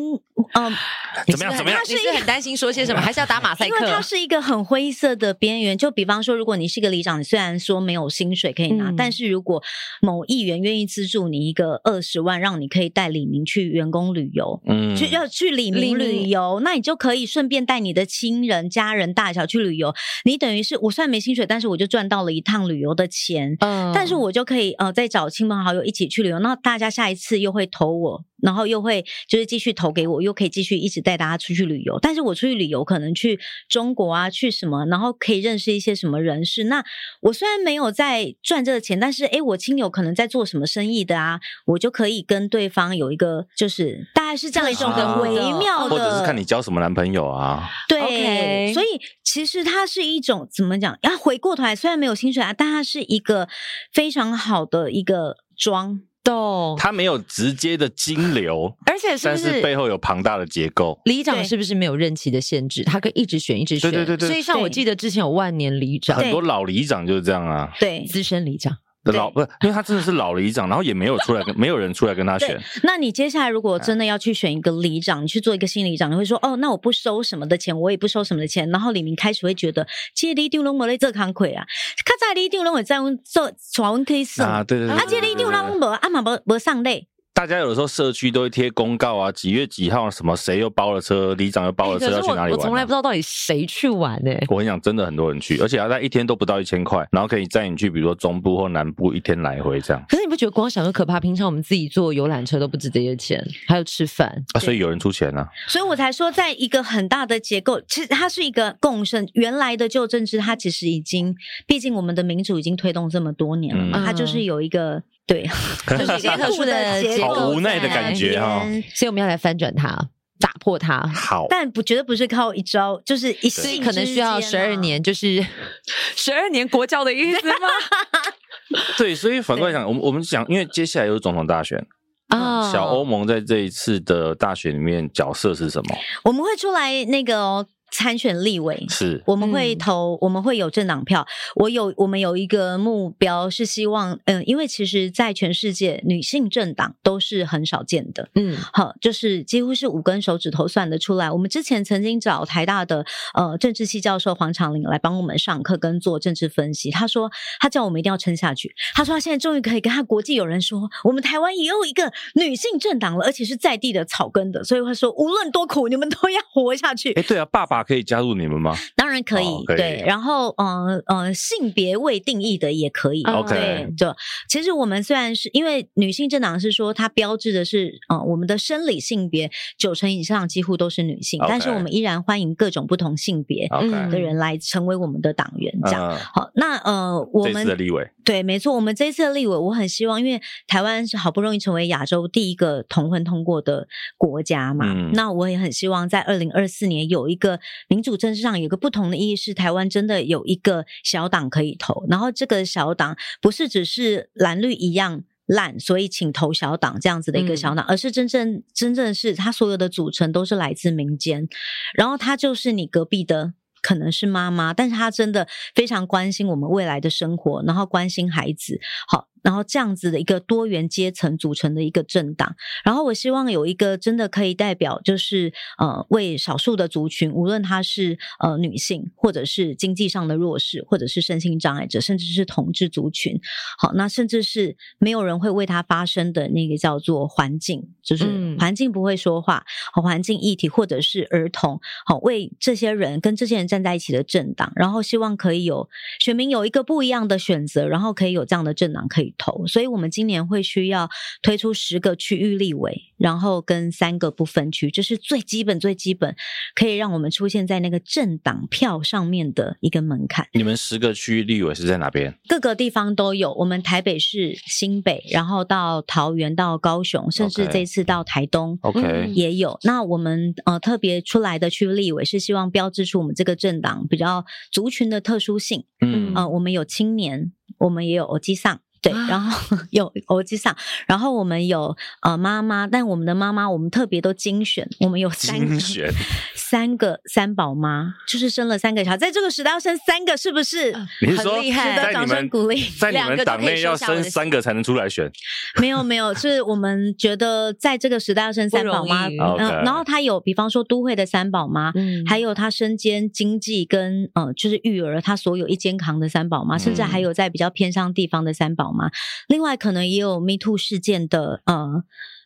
嗯，怎么样？怎么样？他是一个很担心说些什么，还是要打马赛克？因为他是一个很灰色的边缘。就比方说，如果你是一个里长，你虽然说没有薪水可以拿，嗯、但是如果某议员愿意资助你一个二十万，让你可以带李明去员工旅游，嗯，去要去李明旅游，那你就可以顺便带你的亲人、家人、大小去旅游。你等于是我虽然没薪水，但是我就赚到了一趟旅游的钱，嗯，但是我就可以呃再找亲朋好友一起去旅游，那大家下一次又会投我。然后又会就是继续投给我，又可以继续一直带大家出去旅游。但是我出去旅游可能去中国啊，去什么，然后可以认识一些什么人士。那我虽然没有在赚这个钱，但是诶，我亲友可能在做什么生意的啊，我就可以跟对方有一个就是大概是这样一种很微妙的，或者是看你交什么男朋友啊。对，Okay. 所以其实它是一种怎么讲？要回过头来，虽然没有薪水啊，但它是一个非常好的一个桩。懂，他没有直接的金流，而且是不是，但是背后有庞大的结构。里长是不是没有任期的限制？他可以一直选，一直选。对对对对。所以像我记得之前有万年里长，很多老里长就是这样啊。对，资深里长。老不是，因为他真的是老里长，然后也没有出来跟，没有人出来跟他选。那你接下来如果真的要去选一个里长，你去做一个新里长，你会说哦，那我不收什么的钱，我也不收什么的钱，然后李明开始会觉得，这里长拢无咧做工课啊，较早里长拢会在做传阮可以算啊，对对对，啊，这里长拢无，啊嘛无无上类。大家有的时候社区都会贴公告啊，几月几号什么谁又包了车，里长又包了车，要去哪里玩？我从来不知道到底谁去玩呢？我跟你讲，真的很多人去，而且要在一天都不到一千块，然后可以载你去，比如说中部或南部一天来回这样。可是你不觉得光想就可怕？平常我们自己坐游览车都不值这些钱，还有吃饭啊，所以有人出钱啊。所以我才说，在一个很大的结构，其实它是一个共生。原来的旧政治，它其实已经，毕竟我们的民主已经推动这么多年了嘛，嗯、它就是有一个。对，就是特殊的结构，好无奈的感觉哈。所以我们要来翻转它，打破它。好，但不绝对不是靠一招，就是一时可能需要十二年，就是 十二年国教的意思吗？对，所以反过来讲，我们我们讲，因为接下来有总统大选啊，小欧盟在这一次的大选里面角色是什么？我们会出来那个参选立委，是我们会投，我们会有政党票。我有，我们有一个目标是希望，嗯，因为其实，在全世界，女性政党都是很少见的，嗯，好，就是几乎是五根手指头算得出来。我们之前曾经找台大的呃政治系教授黄长林来帮我们上课跟做政治分析，他说他叫我们一定要撑下去。他说他现在终于可以跟他国际友人说，我们台湾也有一个女性政党了，而且是在地的草根的，所以他说无论多苦，你们都要活下去。哎，对啊，爸爸可以加入你们吗？当然可以，哦、可以对。然后，嗯、呃、呃，性别未定义的也可以。OK，对，就其实我们虽然是因为女性政党是说它标志的是，嗯、呃，我们的生理性别九成以上几乎都是女性.但是我们依然欢迎各种不同性别的人来成为我们的党员。这样、uh, 好，那呃，我们的立委对，没错，我们这一次的立委，我很希望，因为台湾是好不容易成为亚洲第一个同婚通过的国家嘛，嗯、那我也很希望在二零二四年有一个民主政治上有个不同的意义，是台湾真的有一个小党可以投，然后这个小党不是只是蓝绿一样烂，所以请投小党这样子的一个小党，嗯、而是真正真正是它所有的组成都是来自民间，然后它就是你隔壁的。可能是妈妈，但是她真的非常关心我们未来的生活，然后关心孩子。好。然后这样子的一个多元阶层组成的一个政党，然后我希望有一个真的可以代表，就是呃为少数的族群，无论他是呃女性，或者是经济上的弱势，或者是身心障碍者，甚至是同志族群，好，那甚至是没有人会为他发声的那个叫做环境，就是环境不会说话，好，环境议题或者是儿童，好，为这些人跟这些人站在一起的政党，然后希望可以有选民有一个不一样的选择，然后可以有这样的政党可以。投，所以我们今年会需要推出十个区域立委，然后跟三个不分区，这是最基本、最基本，可以让我们出现在那个政党票上面的一个门槛。你们十个区域立委是在哪边？各个地方都有，我们台北市、新北，然后到桃园、到高雄，甚至这次到台东，OK，也有。那我们呃特别出来的区域立委是希望标志出我们这个政党比较族群的特殊性。嗯，呃，我们有青年，我们也有欧吉桑。对，然后 有欧吉桑，然后我们有呃妈妈，但我们的妈妈我们特别都精选，我们有三个精选 三个三宝妈，就是生了三个小孩，在这个时代要生三个，是不是很厉害？在你们鼓励，在你们党内要生三个才能出来选？没有没有，是我们觉得在这个时代要生三宝妈，嗯、呃，然后他有比方说都会的三宝妈，嗯，还有他身兼经济跟呃就是育儿，他所有一肩扛的三宝妈，甚至还有在比较偏上地方的三宝。吗？另外，可能也有 Me Too 事件的呃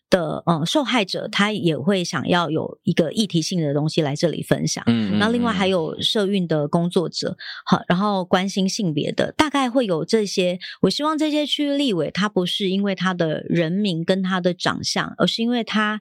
的呃受害者，他也会想要有一个议题性的东西来这里分享。嗯，那另外还有社运的工作者，好，然后关心性别的，大概会有这些。我希望这些区域立委，他不是因为他的人名跟他的长相，而是因为他。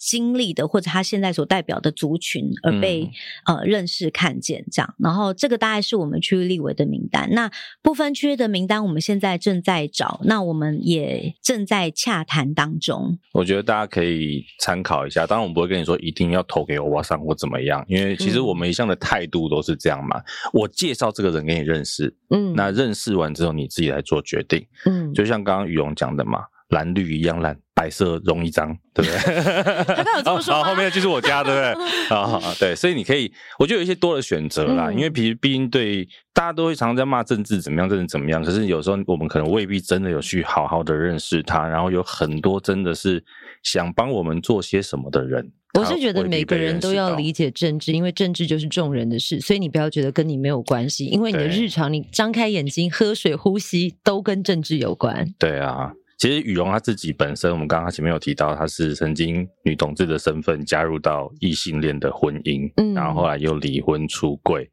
经历的或者他现在所代表的族群而被、嗯、呃认识看见这样，然后这个大概是我们区域立委的名单。那不分区的名单我们现在正在找，那我们也正在洽谈当中。我觉得大家可以参考一下，当然我们不会跟你说一定要投给欧巴桑或怎么样，因为其实我们一向的态度都是这样嘛。嗯、我介绍这个人给你认识，嗯，那认识完之后你自己来做决定，嗯，就像刚刚雨荣讲的嘛。蓝绿一样烂，白色容易脏，对不对？他有这么说。然后后面就是我家，对不对？啊，对，所以你可以，我觉得有一些多的选择啦。嗯、因为毕毕竟对大家都会常常在骂政治怎么样，政治怎么样。可是有时候我们可能未必真的有去好好的认识他，然后有很多真的是想帮我们做些什么的人。我是觉得每个人都要理解政治，因为政治就是众人的事，所以你不要觉得跟你没有关系，因为你的日常，你张开眼睛、喝水、呼吸都跟政治有关。对啊。其实羽绒她自己本身，我们刚刚前面有提到，她是曾经女同志的身份加入到异性恋的婚姻，嗯，然后后来又离婚出柜，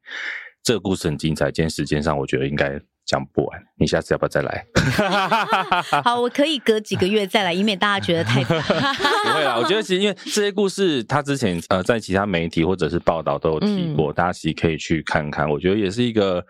这个故事很精彩。今天时间上，我觉得应该讲不完，你下次要不要再来？好，我可以隔几个月再来，以免大家觉得太 不会啦。我觉得其实因为这些故事，他之前呃在其他媒体或者是报道都有提过，嗯，大家其实可以去看看。我觉得也是一个。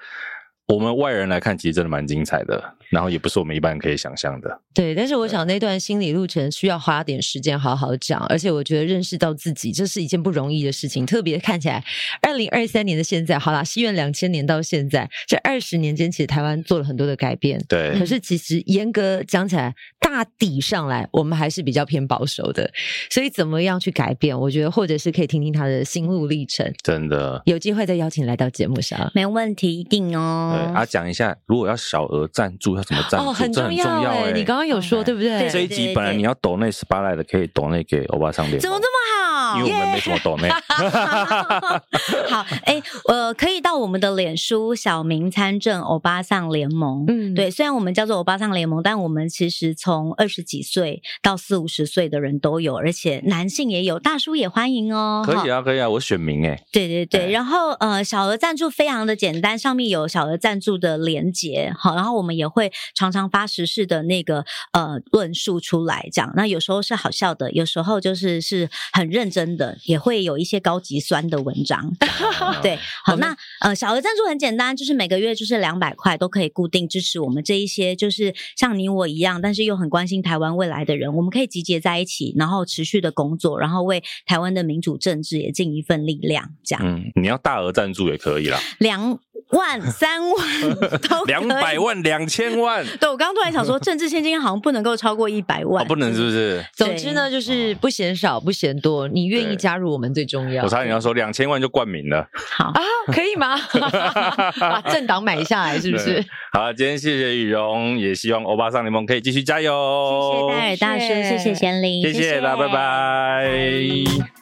我们外人来看，其实真的蛮精彩的。然后也不是我们一般人可以想象的。对，但是我想那段心理路程需要花点时间好好讲，而且我觉得认识到自己，这是一件不容易的事情。特别看起来，二零二三年的现在，好啦，西元两千年到现在这二十年间，其实台湾做了很多的改变。对，可是其实严格讲起来，大抵上来，我们还是比较偏保守的。所以怎么样去改变？我觉得或者是可以听听他的心路历程。真的，有机会再邀请来到节目上，没问题，一定哦。对，啊，讲一下，如果要小额赞助，要怎么赞助？哦，很重要哎、欸，你刚刚有说对不对？这一集本来你要抖那十八来的，可以抖那给欧巴桑脸。怎么这么好？因为我们没什么抖内。好，哎、欸，呃，可以到我们的脸书小明参政欧巴桑联盟。嗯，对，虽然我们叫做欧巴桑联盟，但我们其实从二十几岁到四五十岁的人都有，而且男性也有，大叔也欢迎哦。可以啊，可以啊，我选民哎。对对对，然后呃，小额赞助非常的简单，上面有小额赞助的连接。好，然后我们也会常常发时事的那个呃论述出来这样，那有时候是好笑的，有时候就是是很认真的，也会有一些高级酸的文章。对，好，那呃小额赞助很简单，就是每个月就是两百块都可以固定支持我们这一些，就是像你我一样，但是又很关心台湾未来的人，我们可以集结在一起，然后持续的工作，然后为台湾的民主政治也尽一份力量。这样，嗯，你要大额赞助也可以啦，两。万 三万都两百万两千万，对，我刚刚突然想说，政治现金好像不能够超过一百万，哦，不能是不是？总之呢，就是不嫌少不嫌多，你愿意加入我们最重要。我差点要说两千万就冠名了，好啊，可以吗？把政党买下来是不是？好，今天谢谢语蓉，也希望欧巴桑联盟可以继续加油。谢谢戴尔大叔，谢谢贤玲，谢谢大家，拜拜。